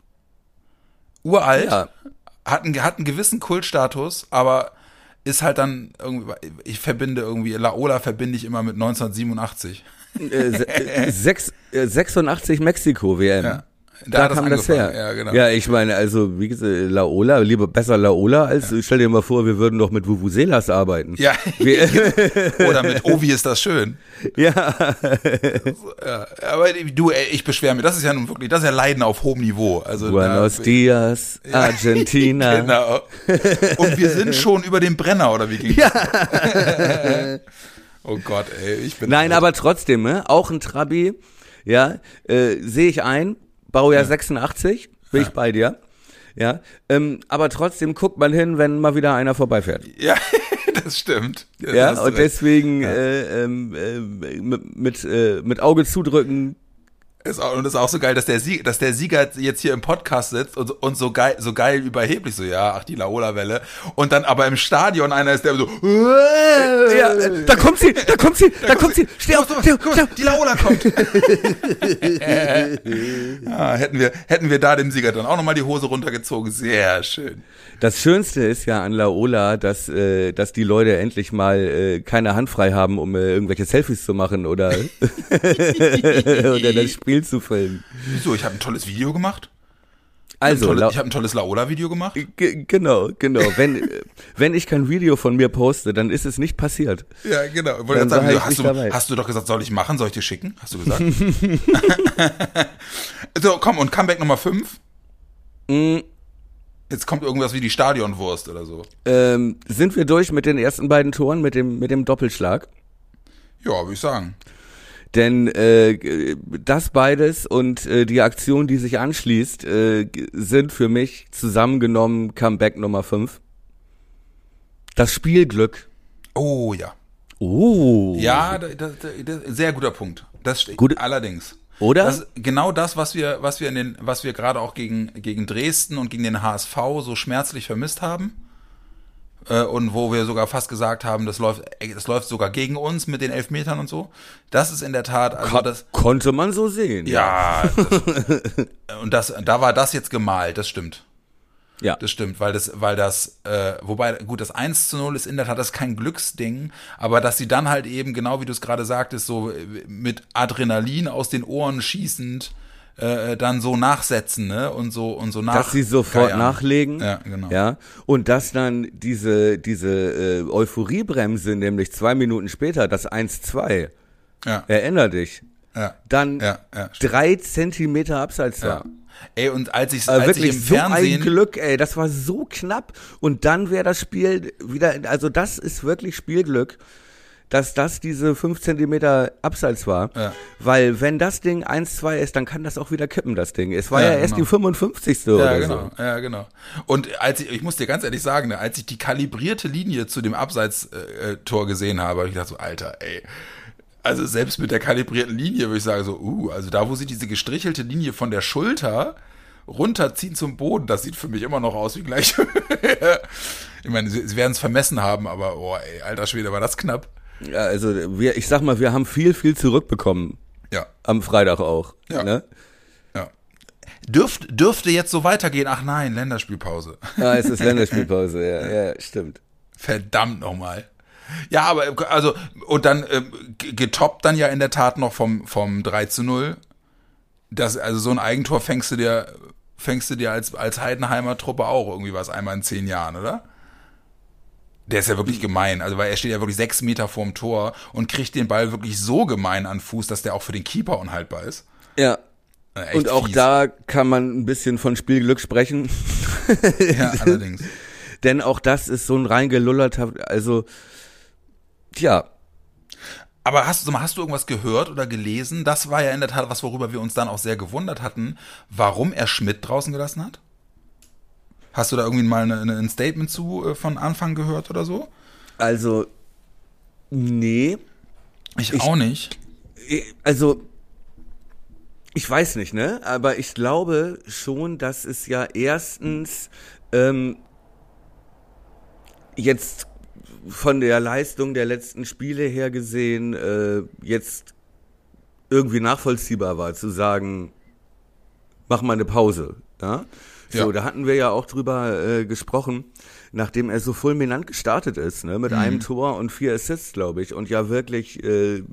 Uralt, Ja. hat, einen, hat einen gewissen Kultstatus, aber ist halt dann irgendwie, ich verbinde irgendwie, Laola verbinde ich immer mit 1987. Äh, se- äh, sechs, äh, 86 Mexiko WM. Ja. Da, das kam das her. Ja, genau. Ja, ich meine, also wie gesagt, Laola, lieber besser Laola als stell dir mal vor, wir würden doch mit Vuvuzelas arbeiten. Ja, Wir, oder mit Ovi ist das schön. ja. Ja, aber du, ey, ich beschwere mich. Das ist ja nun wirklich, das ist ja Leiden auf hohem Niveau. Also Buenos da, Dias, Argentina. Genau. Und wir sind schon über dem Brenner, oder wie ging Ja. Oh Gott, ey, ich bin. Nein, aber trotzdem, ne? auch ein Trabi, ja, äh, sehe ich ein, Baujahr 86, bin ich bei dir. Ja, ähm, aber trotzdem guckt man hin, wenn mal wieder einer vorbeifährt. Ja, das stimmt. Ja, Ja, und recht. deswegen äh, ähm, äh, mit, mit, äh, mit Auge zudrücken. Ist auch, und ist auch so geil, dass der, Sieg, dass der Sieger jetzt hier im Podcast sitzt und, und so geil, so geil überheblich so, ja, ach, die Laola-Welle. Und dann aber im Stadion einer ist, der so, Ja, äh, da kommt sie, da kommt sie, da kommt sie. Steh auf, steh auf, steh auf. die Laola kommt. ja, hätten wir, hätten wir da dem Sieger dann auch nochmal die Hose runtergezogen. Sehr schön. Das Schönste ist ja an Laola, dass, äh, dass die Leute endlich mal äh, keine Hand frei haben, um äh, irgendwelche Selfies zu machen oder, oder das Spiel zu filmen. Wieso? Ich habe ein tolles Video gemacht. Also, ich habe ein tolles Laola-Video gemacht. Genau, genau. Wenn, wenn ich kein Video von mir poste, dann ist es nicht passiert. Ja, genau. Ich wollte sagen, hast, du, dabei. hast du doch gesagt, soll ich machen? Soll ich dir schicken? Hast du gesagt? so, komm, und Comeback Nummer 5. Mm, Jetzt kommt irgendwas wie die Stadionwurst oder so. ähm, sind wir durch mit den ersten beiden Toren, mit dem, mit dem Doppelschlag? Ja, würde ich sagen. Denn äh, das beides und äh, die Aktion, die sich anschließt, äh, sind für mich zusammengenommen Comeback Nummer 5. Das Spielglück. Oh ja. Oh. Ja, da, da, da, sehr guter Punkt. Das steht. Gut. Allerdings. Oder? Das, genau das, was wir, was wir in den, was wir gerade auch gegen, gegen Dresden und gegen den HSV so schmerzlich vermisst haben. Äh, und wo wir sogar fast gesagt haben, das läuft, das läuft sogar gegen uns mit den Elfmetern und so. Das ist in der Tat, also das, konnte man so sehen. ja, das, und das, da war das jetzt gemalt, das stimmt. Ja. Das stimmt, weil das, weil das, äh, wobei, gut, das 1 zu 0 ist in der Tat das ist kein Glücksding, aber dass sie dann halt eben, genau wie du es gerade sagtest, so äh, mit Adrenalin aus den Ohren schießend, äh, dann so nachsetzen, ne? Und so und so nach. dass sie sofort geiern. nachlegen. Ja, genau. Ja. Und dass dann diese, diese äh, Euphoriebremse, nämlich zwei Minuten später, das 1-2, Ja, erinner dich, ja, dann ja, ja. drei Zentimeter abseits war. ja. Ey, und als ich, Äh, als wirklich ich im so ein Fernsehen, Glück, ey, das war so knapp. Und dann wäre das Spiel wieder, also das ist wirklich Spielglück, dass das diese fünf Zentimeter Abseits war. Ja. Weil wenn das Ding 1-2 ist, dann kann das auch wieder kippen, das Ding. Es war ja, Ja, erst genau. die 55. Ja, oder genau, so. ja, genau. Und als ich, ich muss dir ganz ehrlich sagen, ne, als ich die kalibrierte Linie zu dem Abseits-Tor gesehen habe, habe ich gedacht so, Alter, ey. Also selbst mit der kalibrierten Linie würde ich sagen so, uh, also da, wo sie diese gestrichelte Linie von der Schulter runterziehen zum Boden, das sieht für mich immer noch aus wie gleich. ich meine, sie, sie werden es vermessen haben, aber, oh, ey, alter Schwede, war das knapp. Ja, also wir, ich sag mal, wir haben viel, viel zurückbekommen. Ja, Am Freitag auch. Ja. Ne? ja. Dürft, dürfte jetzt so weitergehen? Ach nein, Länderspielpause. Ah, es ist Länderspielpause, ja, ja, stimmt. Verdammt nochmal. Ja, aber also, und dann g- getoppt dann ja in der Tat noch vom, vom 3 zu 0. Das, also so ein Eigentor fängst du dir, fängst du dir als, als Heidenheimer Truppe auch irgendwie was einmal in zehn Jahren, oder? Der ist ja wirklich gemein, also weil er steht ja wirklich sechs Meter vorm Tor und kriegt den Ball wirklich so gemein an Fuß, dass der auch für den Keeper unhaltbar ist. Ja. Echt Und auch fies. da kann man ein bisschen von Spielglück sprechen. Ja, allerdings. Denn auch das ist so ein reingelullerter, also, tja, Aber hast du, sag mal, hast du irgendwas gehört oder gelesen? Das war ja in der Tat was, worüber wir uns dann auch sehr gewundert hatten, warum er Schmidt draußen gelassen hat? Hast du da irgendwie mal eine, eine, ein Statement zu äh, von Anfang gehört oder so? also, nee, Ich, auch nicht. also, ich weiß nicht, ne? Aber ich glaube schon, dass es ja erstens ähm, jetzt von der Leistung der letzten Spiele her gesehen äh, jetzt irgendwie nachvollziehbar war, zu sagen, mach mal eine Pause. Ja? So, Ja. da hatten wir ja auch drüber äh, gesprochen, nachdem er so fulminant gestartet ist, ne, mit einem Tor und vier Assists, glaube ich, und ja wirklich äh,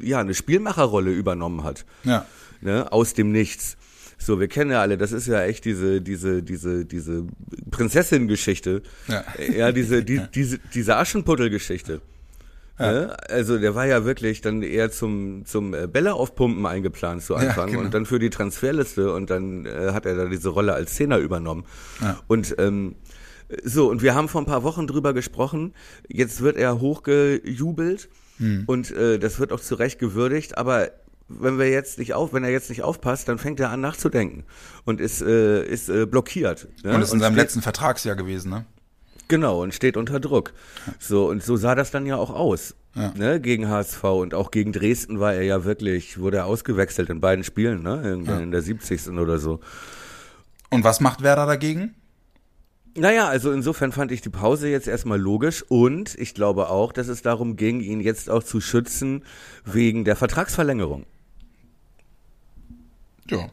ja eine Spielmacherrolle übernommen hat, Ja. ne, aus dem Nichts. So, wir kennen ja alle, das ist ja echt diese diese diese diese Prinzessin-Geschichte, Ja. ja diese die, diese diese Aschenputtel-Geschichte. Ne? Also der war ja wirklich dann eher zum zum äh, Bälle aufpumpen eingeplant zu Anfang genau. und dann für die Transferliste und dann äh, hat er da diese Rolle als Zehner übernommen. Ja. Und ähm, so und wir haben vor ein paar Wochen drüber gesprochen. Jetzt wird er hochgejubelt Und äh, das wird auch zu Recht gewürdigt, aber wenn wir jetzt nicht auf, wenn er jetzt nicht aufpasst, dann fängt er an nachzudenken und ist, äh, ist äh, blockiert. Ne? Und ist in seinem steht- letzten Vertragsjahr gewesen, ne? Genau, und steht unter Druck. So, und so sah das dann ja auch aus. Ja. Ne, gegen HSV und auch gegen Dresden war er ja wirklich, wurde er ausgewechselt in beiden Spielen, ne? Irgendwann in der 70. oder so. Und was macht Werder dagegen? Naja, also insofern fand ich die Pause jetzt erstmal logisch und ich glaube auch, dass es darum ging, ihn jetzt auch zu schützen wegen der Vertragsverlängerung. Ja.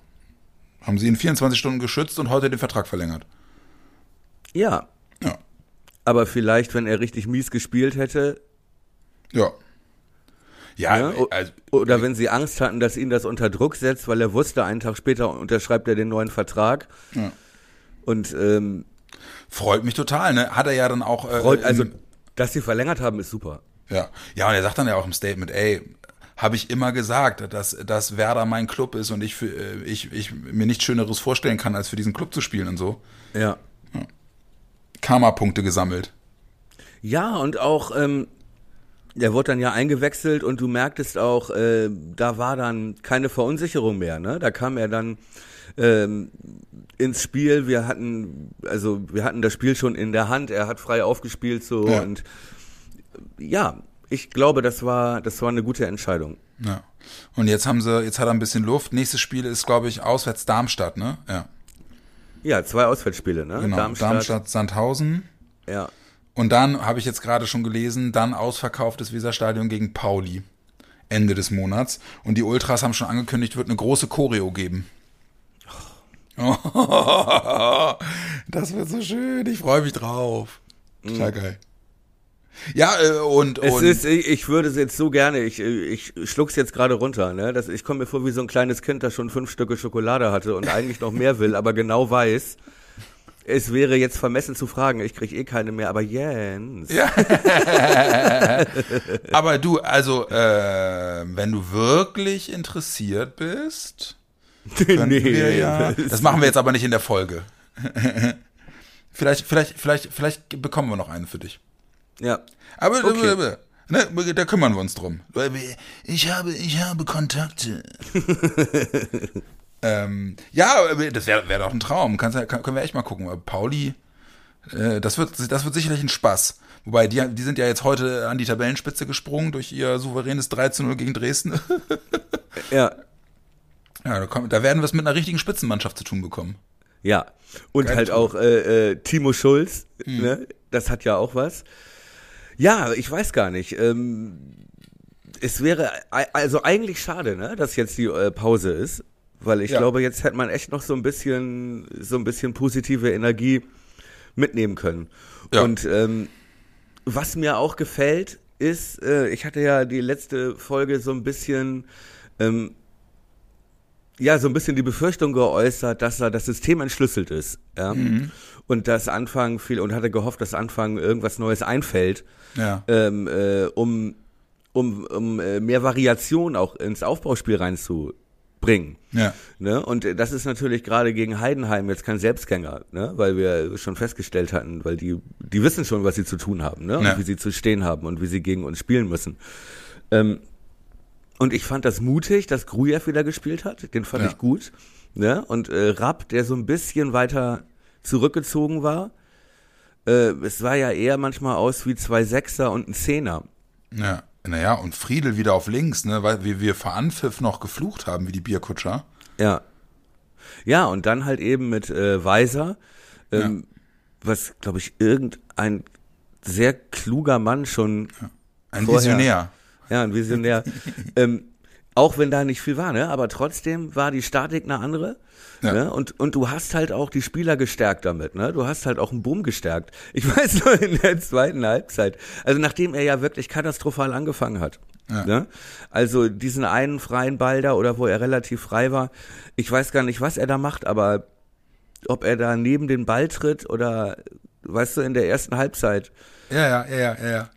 Haben sie in 24 Stunden geschützt und heute den Vertrag verlängert. Ja, Ja. Aber vielleicht, wenn er richtig mies gespielt hätte, Ja. Ja, Ja, also, Oder wenn sie Angst hatten, dass ihn das unter Druck setzt, weil er wusste, einen Tag später unterschreibt er den neuen Vertrag. Ja. Und ähm, freut mich total, ne? Hat er ja dann auch. Äh, freut, also, dass sie verlängert haben, ist super. Ja, ja, und er sagt dann ja auch im Statement, ey, habe ich immer gesagt, dass, dass Werder mein Club ist und ich, für, äh, ich, ich mir nichts Schöneres vorstellen kann, als für diesen Club zu spielen und so. Ja. Karma-Punkte gesammelt. Ja, und auch, ähm, der wurde dann ja eingewechselt und du merktest auch, äh, da war dann keine Verunsicherung mehr, ne? Da kam er dann ähm, ins Spiel. Wir hatten, also wir hatten das Spiel schon in der Hand. Er hat frei aufgespielt so Ja. und ja, ich glaube, das war, das war eine gute Entscheidung. Ja. Und jetzt haben sie, jetzt hat er ein bisschen Luft. Nächstes Spiel ist, glaube ich, auswärts Darmstadt, ne? Ja. Ja, zwei Auswärtsspiele, ne? Genau. Darmstadt, Sandhausen. Ja. Und dann habe ich jetzt gerade schon gelesen, dann ausverkauftes Weserstadion gegen Pauli. Ende des Monats. Und die Ultras haben schon angekündigt, wird eine große Choreo geben. Das wird so schön. Ich freue mich drauf. Total geil. Ja, äh, und, Es und ist, ich ich würde es jetzt so gerne, ich, ich schluck's jetzt gerade runter, ne? Das, ich komme mir vor wie so ein kleines Kind, das schon fünf Stücke Schokolade hatte und eigentlich noch mehr will, aber genau weiß, es wäre jetzt vermessen zu fragen, ich krieg eh keine mehr, aber Jens. Ja. Aber du, also, äh, wenn du wirklich interessiert bist, können wir ja. Das machen wir jetzt aber nicht in der Folge. vielleicht, vielleicht, vielleicht, vielleicht bekommen wir noch einen für dich. Ja. Aber Okay. äh, ne, da kümmern wir uns drum. Ich habe, ich habe Kontakte. ähm, ja, das wäre wär doch ein Traum. Kannst, kann, können wir echt mal gucken. Pauli, äh, das wird, das wird sicherlich ein Spaß. Wobei, die, die sind ja jetzt heute an die Tabellenspitze gesprungen durch ihr souveränes 13-0 gegen Dresden. Ja. ja, da, kommt, da werden wir es mit einer richtigen Spitzenmannschaft zu tun bekommen. Ja. Und Geile halt Truppe. auch äh, äh, Timo Schulz, Mhm. ne? Das hat ja auch was. Ja, ich weiß gar nicht. Ähm, es wäre also eigentlich schade, ne, dass jetzt die äh, Pause ist, weil ich Ja. glaube, jetzt hätte man echt noch so ein bisschen so ein bisschen positive Energie mitnehmen können. Ja. Und ähm, was mir auch gefällt, ist, äh, ich hatte ja die letzte Folge so ein bisschen ähm, ja, so ein bisschen die Befürchtung geäußert, dass da das System entschlüsselt ist. Ja? Und dass Anfang viel und hatte gehofft, dass Anfang irgendwas Neues einfällt, Ja. ähm, äh, um, um, um äh, mehr Variation auch ins Aufbauspiel reinzubringen. Ja. Ne? Und das ist natürlich gerade gegen Heidenheim jetzt kein Selbstgänger, ne? weil wir schon festgestellt hatten, weil die, die wissen schon, was sie zu tun haben ne? und Ja. wie sie zu stehen haben und wie sie gegen uns spielen müssen. Ähm, und ich fand das mutig, dass Grujew wieder gespielt hat. Den fand Ja. ich gut. Ne? Und äh, Rapp, der so ein bisschen weiter zurückgezogen war. Äh, es war ja eher manchmal aus wie zwei Sechser und ein Zehner. Ja. Naja, und Friedel wieder auf links, ne, weil wir, wir vor Anpfiff noch geflucht haben, wie die Bierkutscher. Ja. Ja, und dann halt eben mit äh, Weiser, ähm, was, glaube ich, irgendein sehr kluger Mann schon, Ein Vorher. Visionär. ja, ein Visionär, ähm, auch wenn da nicht viel war, ne? Aber trotzdem war die Statik eine andere. Ja. Ne? Und, und du hast halt auch die Spieler gestärkt damit, ne? Du hast halt auch einen Boom gestärkt. Ich weiß nur in der zweiten Halbzeit. Also nachdem er ja wirklich katastrophal angefangen hat. Ja. Ne? Also diesen einen freien Ball da oder wo er relativ frei war. Ich weiß gar nicht, was er da macht, aber ob er da neben den Ball tritt oder, weißt du, in der ersten Halbzeit Ja, ja, ja, ja, ja.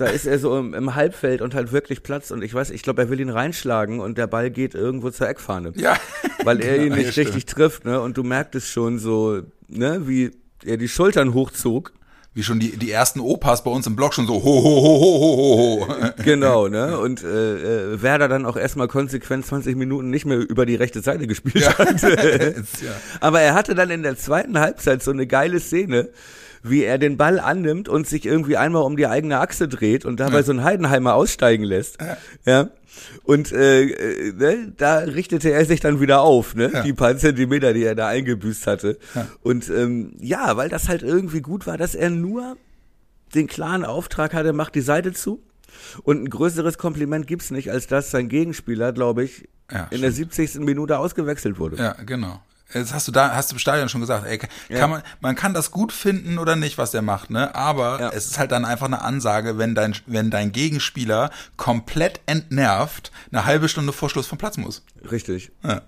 Da ist er so im, im Halbfeld und halt wirklich Platz und ich weiß, ich glaube, er will ihn reinschlagen und der Ball geht irgendwo zur Eckfahne. Ja. Weil er ihn nicht richtig trifft, ne? Und du merktest schon so, ne, wie er die Schultern hochzog. wie schon die, die ersten Opas bei uns im Blog schon so ho, ho, ho, ho, ho, ho. Genau, ne? Und äh, äh, Werder dann auch erstmal konsequent 20 Minuten nicht mehr über die rechte Seite gespielt Ja. hat. Aber er hatte dann in der zweiten Halbzeit so eine geile Szene, wie er den Ball annimmt und sich irgendwie einmal um die eigene Achse dreht und dabei so einen Heidenheimer aussteigen lässt. Ja. Und äh, äh, ne, da richtete er sich dann wieder auf, ne? Ja. Die paar Zentimeter, die er da eingebüßt hatte. Und ähm, ja, weil das halt irgendwie gut war, dass er nur den klaren Auftrag hatte, macht die Seite zu. Und ein größeres Kompliment gibt's nicht, als dass sein Gegenspieler, glaube ich, Ja, in der 70. Minute ausgewechselt wurde. Ja, genau. Jetzt hast du da, hast du im Stadion schon gesagt, ey, kann Ja. man, man kann das gut finden oder nicht, was der macht, ne? Aber Ja. es ist halt dann einfach eine Ansage, wenn dein, wenn dein Gegenspieler komplett entnervt eine halbe Stunde vor Schluss vom Platz muss. Richtig. Ja.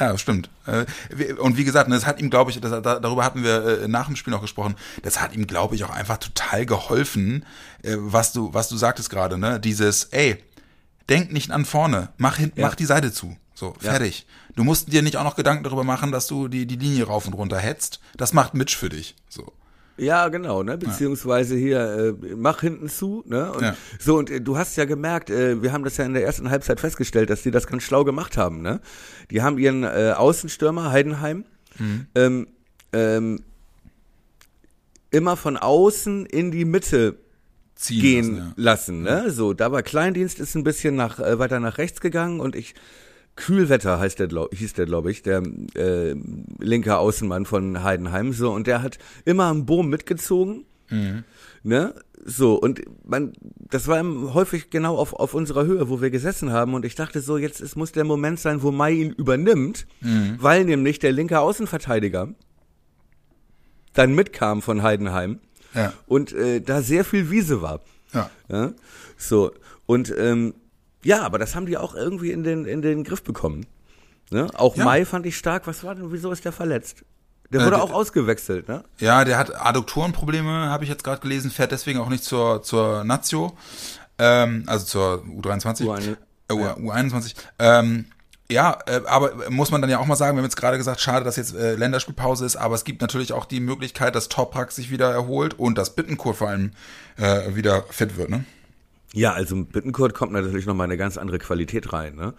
Ja, stimmt. Äh, Und wie gesagt, ne, das hat ihm, glaube ich, das, da- darüber hatten wir äh, nach dem Spiel noch gesprochen, das hat ihm, glaube ich, auch einfach total geholfen, äh, was du, was du sagtest gerade, ne? Dieses, ey, denk nicht an vorne, mach, hin, Ja. mach die Seite zu. So, Ja. fertig. Du musst dir nicht auch noch Gedanken darüber machen, dass du die, die Linie rauf und runter hetzt. Das macht Mitch für dich. So. Ja, genau, ne? Beziehungsweise hier, äh, mach hinten zu, ne? Und Ja. so, und äh, du hast ja gemerkt, äh, wir haben das ja in der ersten Halbzeit festgestellt, dass die das ganz schlau gemacht haben, ne? Die haben ihren äh, Außenstürmer, Heidenheim, ähm, ähm, immer von außen in die Mitte Ziehen gehen lassen, lassen, ne? So, da war Kleindienst ist ein bisschen nach äh, weiter nach rechts gegangen und ich Kühlwetter heißt der glaub, hieß der glaube ich, der äh, linke Außenmann von Heidenheim so und der hat immer am Boom mitgezogen. Ne? So, und man, das war häufig genau auf, auf unserer Höhe, wo wir gesessen haben. Und ich dachte so, jetzt es muss der Moment sein, wo Mai ihn übernimmt, weil nämlich der linke Außenverteidiger dann mitkam von Heidenheim Ja. und äh, da sehr viel Wiese war. Ja. Ja? So, und ähm, ja, aber das haben die auch irgendwie in den, in den Griff bekommen. Ne? Auch Ja. Mai fand ich stark. Was war denn, wieso ist der verletzt? Der Äh, wurde der- auch ausgewechselt, ne? Ja, der hat Adduktorenprobleme, habe ich jetzt gerade gelesen, fährt deswegen auch nicht zur, zur Nazio, ähm, also zur U23. U1. Äh, U, U21. Ähm, ja, äh, aber muss man dann ja auch mal sagen, wir haben jetzt gerade gesagt, schade, dass jetzt äh, Länderspielpause ist, aber es gibt natürlich auch die Möglichkeit, dass Toprak sich wieder erholt und dass Bittencourt vor allem äh, wieder fit wird, ne? Ja, also mit Bittenkurt kommt natürlich noch mal eine ganz andere Qualität rein, ne?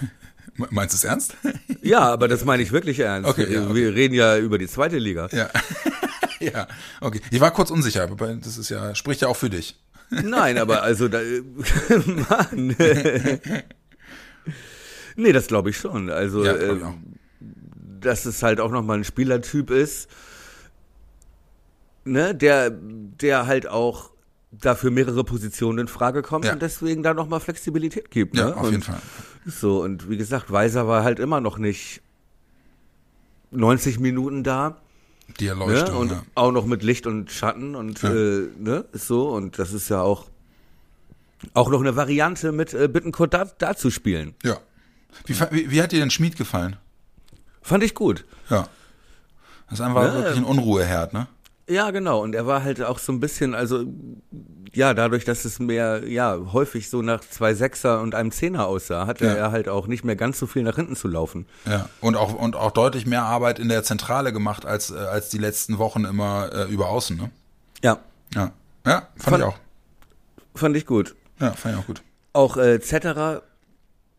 Me- Meinst du es ernst? Ja, aber das meine ich wirklich ernst. Okay, wir, ja, okay. wir reden ja über die zweite Liga. ja. ja, okay. Ich war kurz unsicher, aber das ist ja, spricht ja auch für dich. Nein, aber also da, Mann. nee, das glaube ich schon. Also, Ja, äh, dass es halt auch nochmal ein Spielertyp ist, ne, der, der halt auch dafür mehrere Positionen in Frage kommt Ja. und deswegen da nochmal Flexibilität gibt. Ja, ne? auf und jeden Fall. So, und wie gesagt, Weiser war halt immer noch nicht 90 Minuten da. Die Ne? Erleuchtung. Und ja. auch noch mit Licht und Schatten und Ja. äh, ne, so und das ist ja auch auch noch eine Variante mit äh, Bittenkurt da, da zu spielen. ja. Wie, wie, wie hat dir denn Schmied gefallen? Fand ich gut. Ja. Das ist einfach Ja, wirklich ein Unruheherd, ne? Ja, genau. Und er war halt auch so ein bisschen, also ja, dadurch, dass es mehr, ja, häufig so nach zwei Sechser und einem Zehner aussah, hatte Ja. er halt auch nicht mehr ganz so viel nach hinten zu laufen. Ja. Und auch, und auch deutlich mehr Arbeit in der Zentrale gemacht als, äh, als die letzten Wochen immer äh, über außen, ne? Ja, Ja. Ja, fand, Fand- ich auch. fand ich gut. Ja, fand ich auch gut. Auch äh, Zetterer,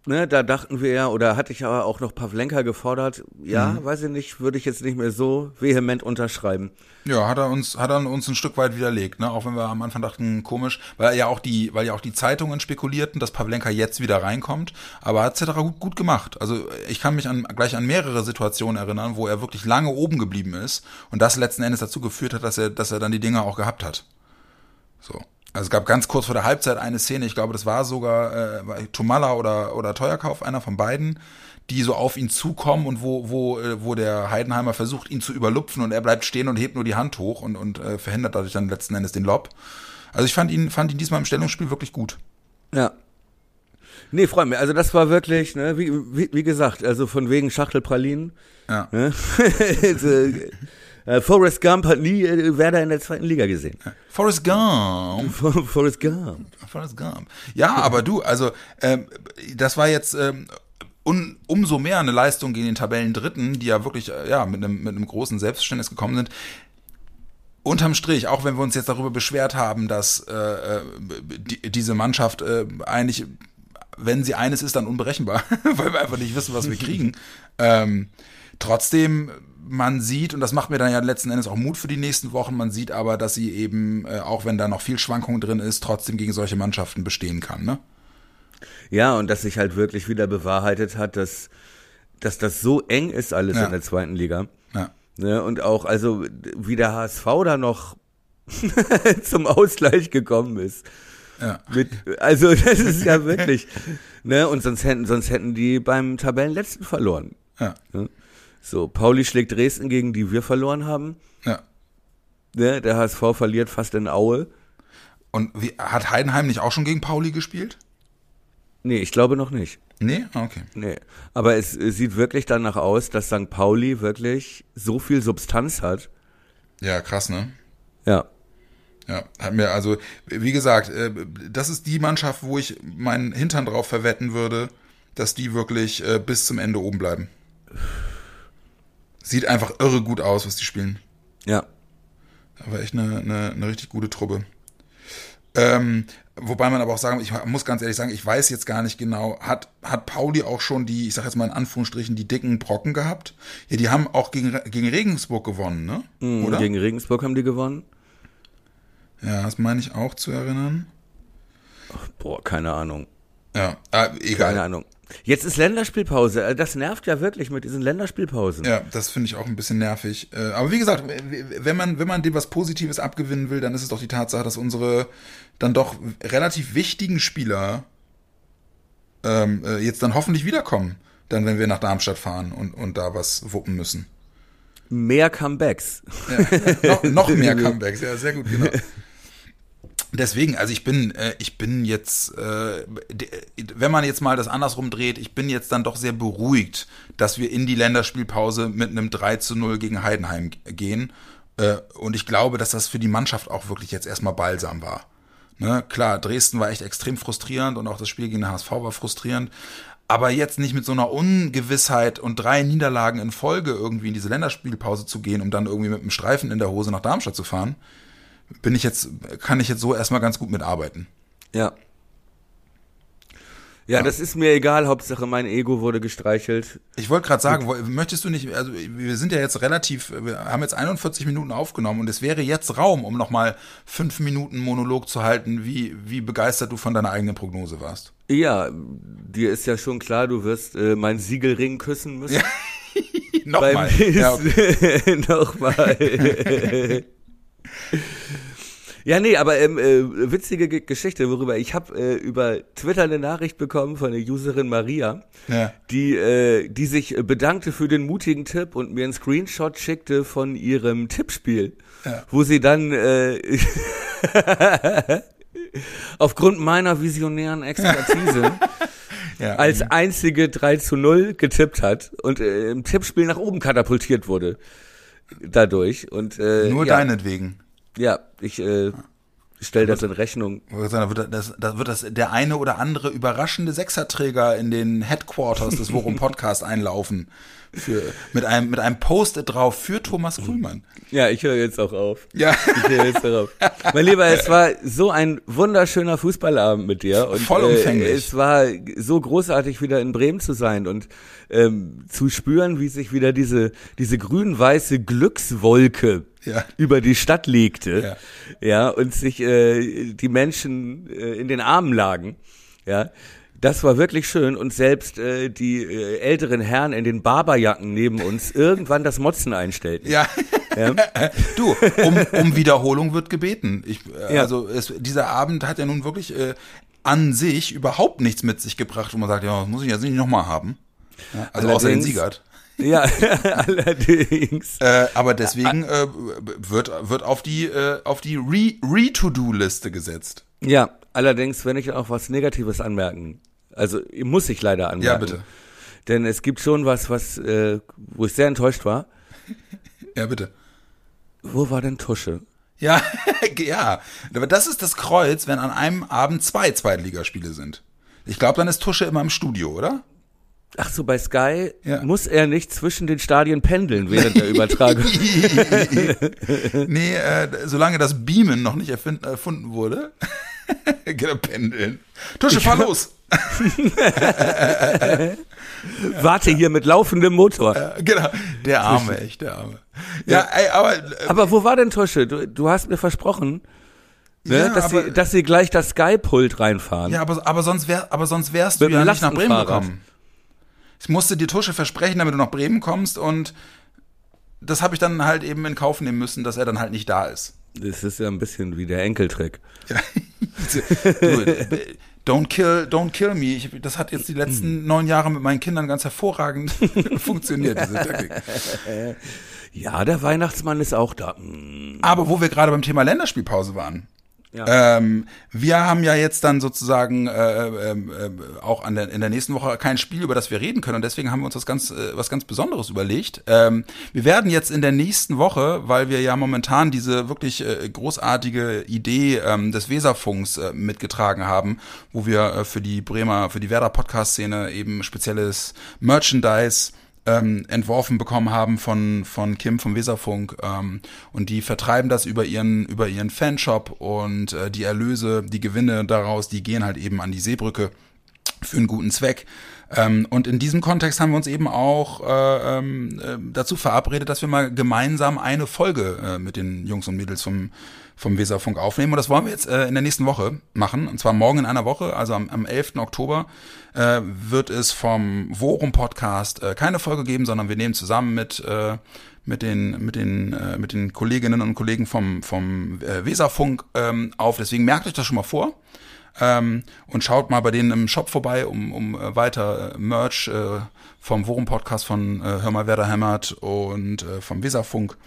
ne, da dachten wir ja, oder hatte ich aber auch noch Pavlenka gefordert, ja, weiß ich nicht, würde ich jetzt nicht mehr so vehement unterschreiben. Ja, hat er uns, hat er uns ein Stück weit widerlegt, ne? Auch wenn wir am Anfang dachten, komisch, weil ja auch die, weil ja auch die Zeitungen spekulierten, dass Pavlenka jetzt wieder reinkommt, aber hat Cetera gut, gut gemacht. Also ich kann mich an, gleich an mehrere Situationen erinnern, wo er wirklich lange oben geblieben ist und das letzten Endes dazu geführt hat, dass er, dass er dann die Dinge auch gehabt hat. So. Also es gab ganz kurz vor der Halbzeit eine Szene, ich glaube, das war sogar äh, war Tomalla oder, oder Teuerkauf, einer von beiden, die so auf ihn zukommen und wo, wo, äh, wo der Heidenheimer versucht, ihn zu überlupfen und er bleibt stehen und hebt nur die Hand hoch und, und äh, verhindert dadurch dann letzten Endes den Lob. Also ich fand ihn, fand ihn diesmal im Stellungsspiel wirklich gut. Ja. Nee, freut mich. Also das war wirklich, ne, wie, wie, wie gesagt, also von wegen Schachtelpralinen. Ja. Ne? also, äh, Forrest Gump hat nie äh, Werder in der zweiten Liga gesehen. Forrest Gump. For- Forrest Gump. Forrest Gump. Ja, aber du, also ähm, das war jetzt ähm, un, umso mehr eine Leistung gegen den Tabellendritten, die ja wirklich äh, ja mit einem mit einem großen Selbstverständnis gekommen sind. unterm Strich, auch wenn wir uns jetzt darüber beschwert haben, dass äh, äh die, diese Mannschaft äh, eigentlich, wenn sie eines ist, dann unberechenbar, weil wir einfach nicht wissen, was wir kriegen. ähm, trotzdem, man sieht, und das macht mir dann ja letzten Endes auch Mut für die nächsten Wochen, man sieht aber, dass sie eben, äh, auch wenn da noch viel Schwankung drin ist, trotzdem gegen solche Mannschaften bestehen kann, ne? Ja, und dass sich halt wirklich wieder bewahrheitet hat, dass, dass das so eng ist alles Ja. in der zweiten Liga. Ja. Ne? Und auch, also, wie der HSV da noch zum Ausgleich gekommen ist. Ja. Mit, also, das ist ja wirklich, ne? Und sonst hätten, sonst hätten die beim Tabellenletzten verloren. Ja. Ne? So, Pauli schlägt Dresden, gegen die wir verloren haben. Ja. Ne? Der HSV verliert fast in Aue. Und wie, hat Heidenheim nicht auch schon gegen Pauli gespielt? Nee, ich glaube noch nicht. Nee? Ah, Okay. Nee. Aber es, es sieht wirklich danach aus, dass St. Pauli wirklich so viel Substanz hat. Ja, krass, ne? Ja. Ja, hat mir also, wie gesagt, äh, das ist die Mannschaft, wo ich meinen Hintern drauf verwetten würde, dass die wirklich äh, bis zum Ende oben bleiben. Sieht einfach irre gut aus, was die spielen. Ja. Aber echt eine, eine, eine richtig gute Truppe. Ähm, wobei man aber auch sagen, ich muss ganz ehrlich sagen, ich weiß jetzt gar nicht genau, hat, hat Pauli auch schon die, ich sag jetzt mal in Anführungsstrichen, die dicken Brocken gehabt? Ja, die haben auch gegen, gegen Regensburg gewonnen, ne? Oder? Gegen Regensburg haben die gewonnen. ja, das meine ich auch zu erinnern. Boah, keine Ahnung. Ja, ah, egal. Keine Ahnung. Jetzt ist Länderspielpause. Äh, Das nervt ja wirklich mit diesen Länderspielpausen. Ja, das finde ich auch ein bisschen nervig. Äh, Aber wie gesagt, wenn man, wenn man dem was Positives abgewinnen will, dann ist es doch die Tatsache, dass unsere dann doch relativ wichtigen Spieler ähm, äh, jetzt dann hoffentlich wiederkommen, dann wenn wir nach Darmstadt fahren und, und da was wuppen müssen. Mehr Comebacks. noch, noch mehr Comebacks, ja, sehr gut, genau. Deswegen, also ich bin, äh, ich bin jetzt, äh, de- wenn man jetzt mal das andersrum dreht, ich bin jetzt dann doch sehr beruhigt, dass wir in die Länderspielpause mit einem 3 zu 0 gegen Heidenheim gehen. Äh, und ich glaube, dass das für die Mannschaft auch wirklich jetzt erstmal balsam war. Ne? Klar, Dresden war echt extrem frustrierend und auch das Spiel gegen den HSV war frustrierend. Aber jetzt nicht mit so einer Ungewissheit und drei Niederlagen in Folge irgendwie in diese Länderspielpause zu gehen, um dann irgendwie mit einem Streifen in der Hose nach Darmstadt zu fahren, bin ich jetzt, kann ich jetzt so erstmal ganz gut mitarbeiten. Ja. Ja, das ist mir egal. Hauptsache mein Ego wurde gestreichelt. Ich wollte gerade sagen, möchtest du nicht, also wir sind ja jetzt relativ, wir haben jetzt 41 Minuten aufgenommen und es wäre jetzt Raum, um nochmal fünf Minuten Monolog zu halten, wie, wie begeistert du von deiner eigenen Prognose warst. Ja, dir ist ja schon klar, du wirst äh, mein Siegelring küssen müssen. Nochmal. Beim Ja, okay. Nochmal. ja, nee, aber ähm, äh, witzige Ge- Geschichte, worüber ich habe äh, über Twitter eine Nachricht bekommen von der Userin Maria, Ja. die äh, die sich bedankte für den mutigen Tipp und mir einen Screenshot schickte von ihrem Tippspiel, Ja. wo sie dann äh, aufgrund meiner visionären Expertise ja. als einzige 3 zu 0 getippt hat und äh, im Tippspiel nach oben katapultiert wurde. Dadurch. Und, äh, Nur ja, deinetwegen. Ja, ich äh, stelle das in Rechnung. Da wird das, da wird das der eine oder andere überraschende Sechserträger in den Headquarters des Worum Podcast einlaufen. Für, mit einem, mit einem Post drauf für Thomas Kuhlmann. Ja, ich höre jetzt auch auf. Ja. Ich höre jetzt darauf. Mein Lieber, es war so ein wunderschöner Fußballabend mit dir. Und, Vollumfänglich. Äh, es war so großartig, wieder in Bremen zu sein und ähm, zu spüren, wie sich wieder diese, diese grün-weiße Glückswolke Ja. über die Stadt legte. Ja. Ja, und sich äh, die Menschen äh, in den Armen lagen. Ja. Das war wirklich schön und selbst äh, die äh, älteren Herren in den Barberjacken neben uns irgendwann das Motzen einstellten. Ja. Ja. Du, um, um Wiederholung wird gebeten. Ich, äh, Ja. Also es, dieser Abend hat ja nun wirklich äh, an sich überhaupt nichts mit sich gebracht, wo man sagt, ja, das muss ich jetzt nicht nochmal haben. Ja, also außer den Siegert. Ja, allerdings. Äh, aber deswegen äh, wird, wird auf die, äh, auf die Re- Re-To-Do-Liste gesetzt. Ja, allerdings, wenn ich auch was Negatives anmerken. Also muss ich leider anmerken. Ja, bitte. Denn es gibt schon was, was, äh, wo ich sehr enttäuscht war. Ja, bitte. Wo war denn Tusche? Ja, ja. Aber das ist das Kreuz, wenn an einem Abend zwei Zweitligaspiele sind. Ich glaube, dann ist Tusche immer im Studio, oder? Ach so, bei Sky Ja. muss er nicht zwischen den Stadien pendeln während der Übertragung. nee, äh, solange das Beamen noch nicht erfind, erfunden wurde. genau, pendeln. Tusche, fahr los. Warte hier mit laufendem Motor. Äh, genau, der Arme, echt, der Arme. Ja, ey, aber äh, Aber wo war denn Tusche? Du, du hast mir versprochen, ne, Ja, dass, aber- sie, dass sie gleich das Sky-Pult reinfahren. Ja, aber, aber sonst wär, aber sonst wärst du Mit ja dem nicht nach Bremen gekommen. Ich musste dir Tusche versprechen, damit du nach Bremen kommst und das habe ich dann halt eben in Kauf nehmen müssen, dass er dann halt nicht da ist. Das ist ja ein bisschen wie der Enkeltrick. du, don't kill, don't kill me. Ich, das hat jetzt die letzten neun Jahre mit meinen Kindern ganz hervorragend funktioniert, diese Taktik. Ja, der Weihnachtsmann ist auch da. Hm, Aber wo wir gerade beim Thema Länderspielpause waren. Ähm, wir haben ja jetzt dann sozusagen äh, ähm, äh, auch der, in der nächsten Woche kein Spiel, über das wir reden können und deswegen haben wir uns was ganz, äh, was ganz Besonderes überlegt. Ähm, wir werden jetzt in der nächsten Woche, weil wir ja momentan diese wirklich äh, großartige Idee ähm, des Weserfunks äh, mitgetragen haben, wo wir äh, für die Bremer, für die Werder Podcast-Szene eben spezielles Merchandise ähm, entworfen bekommen haben von, von Kim vom Weserfunk. Ähm, und die vertreiben das über ihren, über ihren Fanshop und äh, die Erlöse, die Gewinne daraus, die gehen halt eben an die Seebrücke für einen guten Zweck. Ähm, und in diesem Kontext haben wir uns eben auch äh, ähm, äh, dazu verabredet, dass wir mal gemeinsam eine Folge äh, mit den Jungs und Mädels vom, vom Weserfunk aufnehmen. Und das wollen wir jetzt äh, in der nächsten Woche machen. Und zwar morgen in einer Woche, also am, am 11. Oktober, äh, wird es vom Worum Podcast äh, keine Folge geben, sondern wir nehmen zusammen mit äh, mit den mit den äh, mit den Kolleginnen und Kollegen vom vom äh, Weserfunk ähm, auf. Deswegen merkt euch das schon mal vor. Ähm, und schaut mal bei denen im Shop vorbei, um, um äh, weiter äh, Merch äh, vom Worum Podcast von äh, Hör mal, wer da hämmert und äh, vom Weserfunk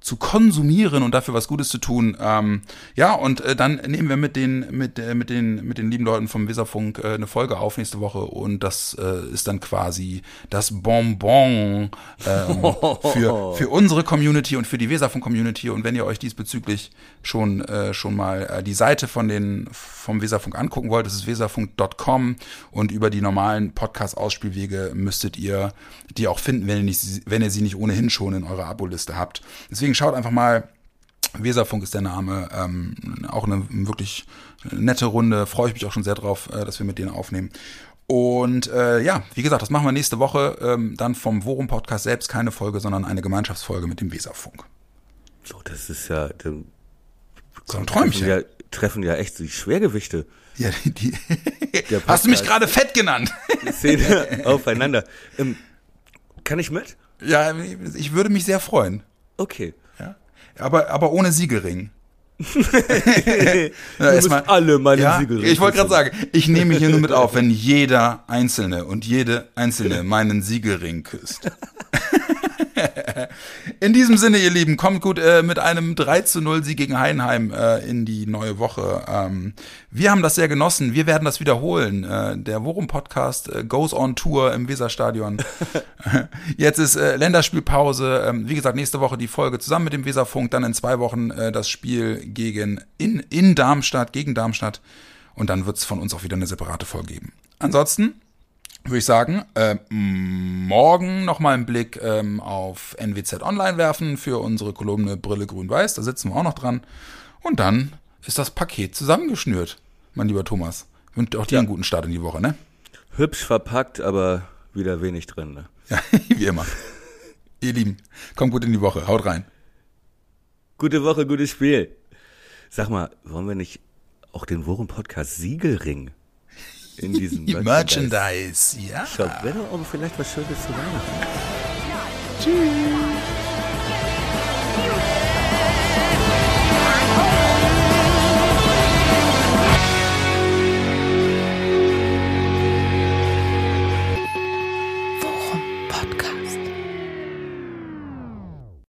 zu konsumieren und dafür was Gutes zu tun. Ähm, ja, und äh, dann nehmen wir mit den, mit, äh, mit den, mit den lieben Leuten vom Weserfunk äh, eine Folge auf nächste Woche und das äh, ist dann quasi das Bonbon ähm, für, für unsere Community und für die Weserfunk-Community. Und wenn ihr euch diesbezüglich schon, äh, schon mal äh, die Seite von den, vom Weserfunk angucken wollt, das ist weserfunk.com und über die normalen Podcast-Ausspielwege müsstet ihr die auch finden, wenn ihr, nicht, wenn ihr sie nicht ohnehin schon in eurer Aboliste habt. Deswegen schaut einfach mal, Weserfunk ist der Name, ähm, auch eine wirklich nette Runde, freue ich mich auch schon sehr drauf, äh, dass wir mit denen aufnehmen. Und äh, ja, wie gesagt, das machen wir nächste Woche, ähm, dann vom Worum Podcast selbst keine Folge, sondern eine Gemeinschaftsfolge mit dem Weserfunk. So, das ist ja, dann So ein treffen Träumchen. ja, treffen ja echt die Schwergewichte. Ja, die, die Hast du mich gerade fett genannt? Szene aufeinander. Ähm, kann ich mit? Ja, ich würde mich sehr freuen. Okay. Ja? Aber, aber ohne Siegelring. Ja, müssen alle meinen ja, Siegelring Ich wollte gerade sagen, ich nehme hier nur mit auf, wenn jeder Einzelne und jede Einzelne meinen Siegelring küsst. In diesem Sinne, ihr Lieben, kommt gut äh, mit einem 3 zu 0 Sieg gegen Heidenheim äh, in die neue Woche. Ähm, wir haben das sehr genossen. Wir werden das wiederholen. Äh, der Worum-Podcast äh, goes on Tour im Weserstadion. Jetzt ist äh, Länderspielpause. Ähm, wie gesagt, nächste Woche die Folge zusammen mit dem Weserfunk. Dann in zwei Wochen äh, das Spiel gegen in, in Darmstadt, gegen Darmstadt. Und dann wird es von uns auch wieder eine separate Folge geben. Ansonsten würde ich sagen, äh, morgen nochmal einen Blick ähm, auf NWZ Online werfen für unsere Kolumne Brille Grün-Weiß. Da sitzen wir auch noch dran. Und dann ist das Paket zusammengeschnürt, mein lieber Thomas. Und auch dir einen guten Start in die Woche, ne? Hübsch verpackt, aber wieder wenig drin. Ne? Ja, wie immer. Ihr Lieben, kommt gut in die Woche. Haut rein. Gute Woche, gutes Spiel. Sag mal, wollen wir nicht auch den Worum-Podcast Siegelring in diesem Merchandise, ja. Shop? Wäre auch vielleicht was Schönes zu Weihnachten. Tschüss.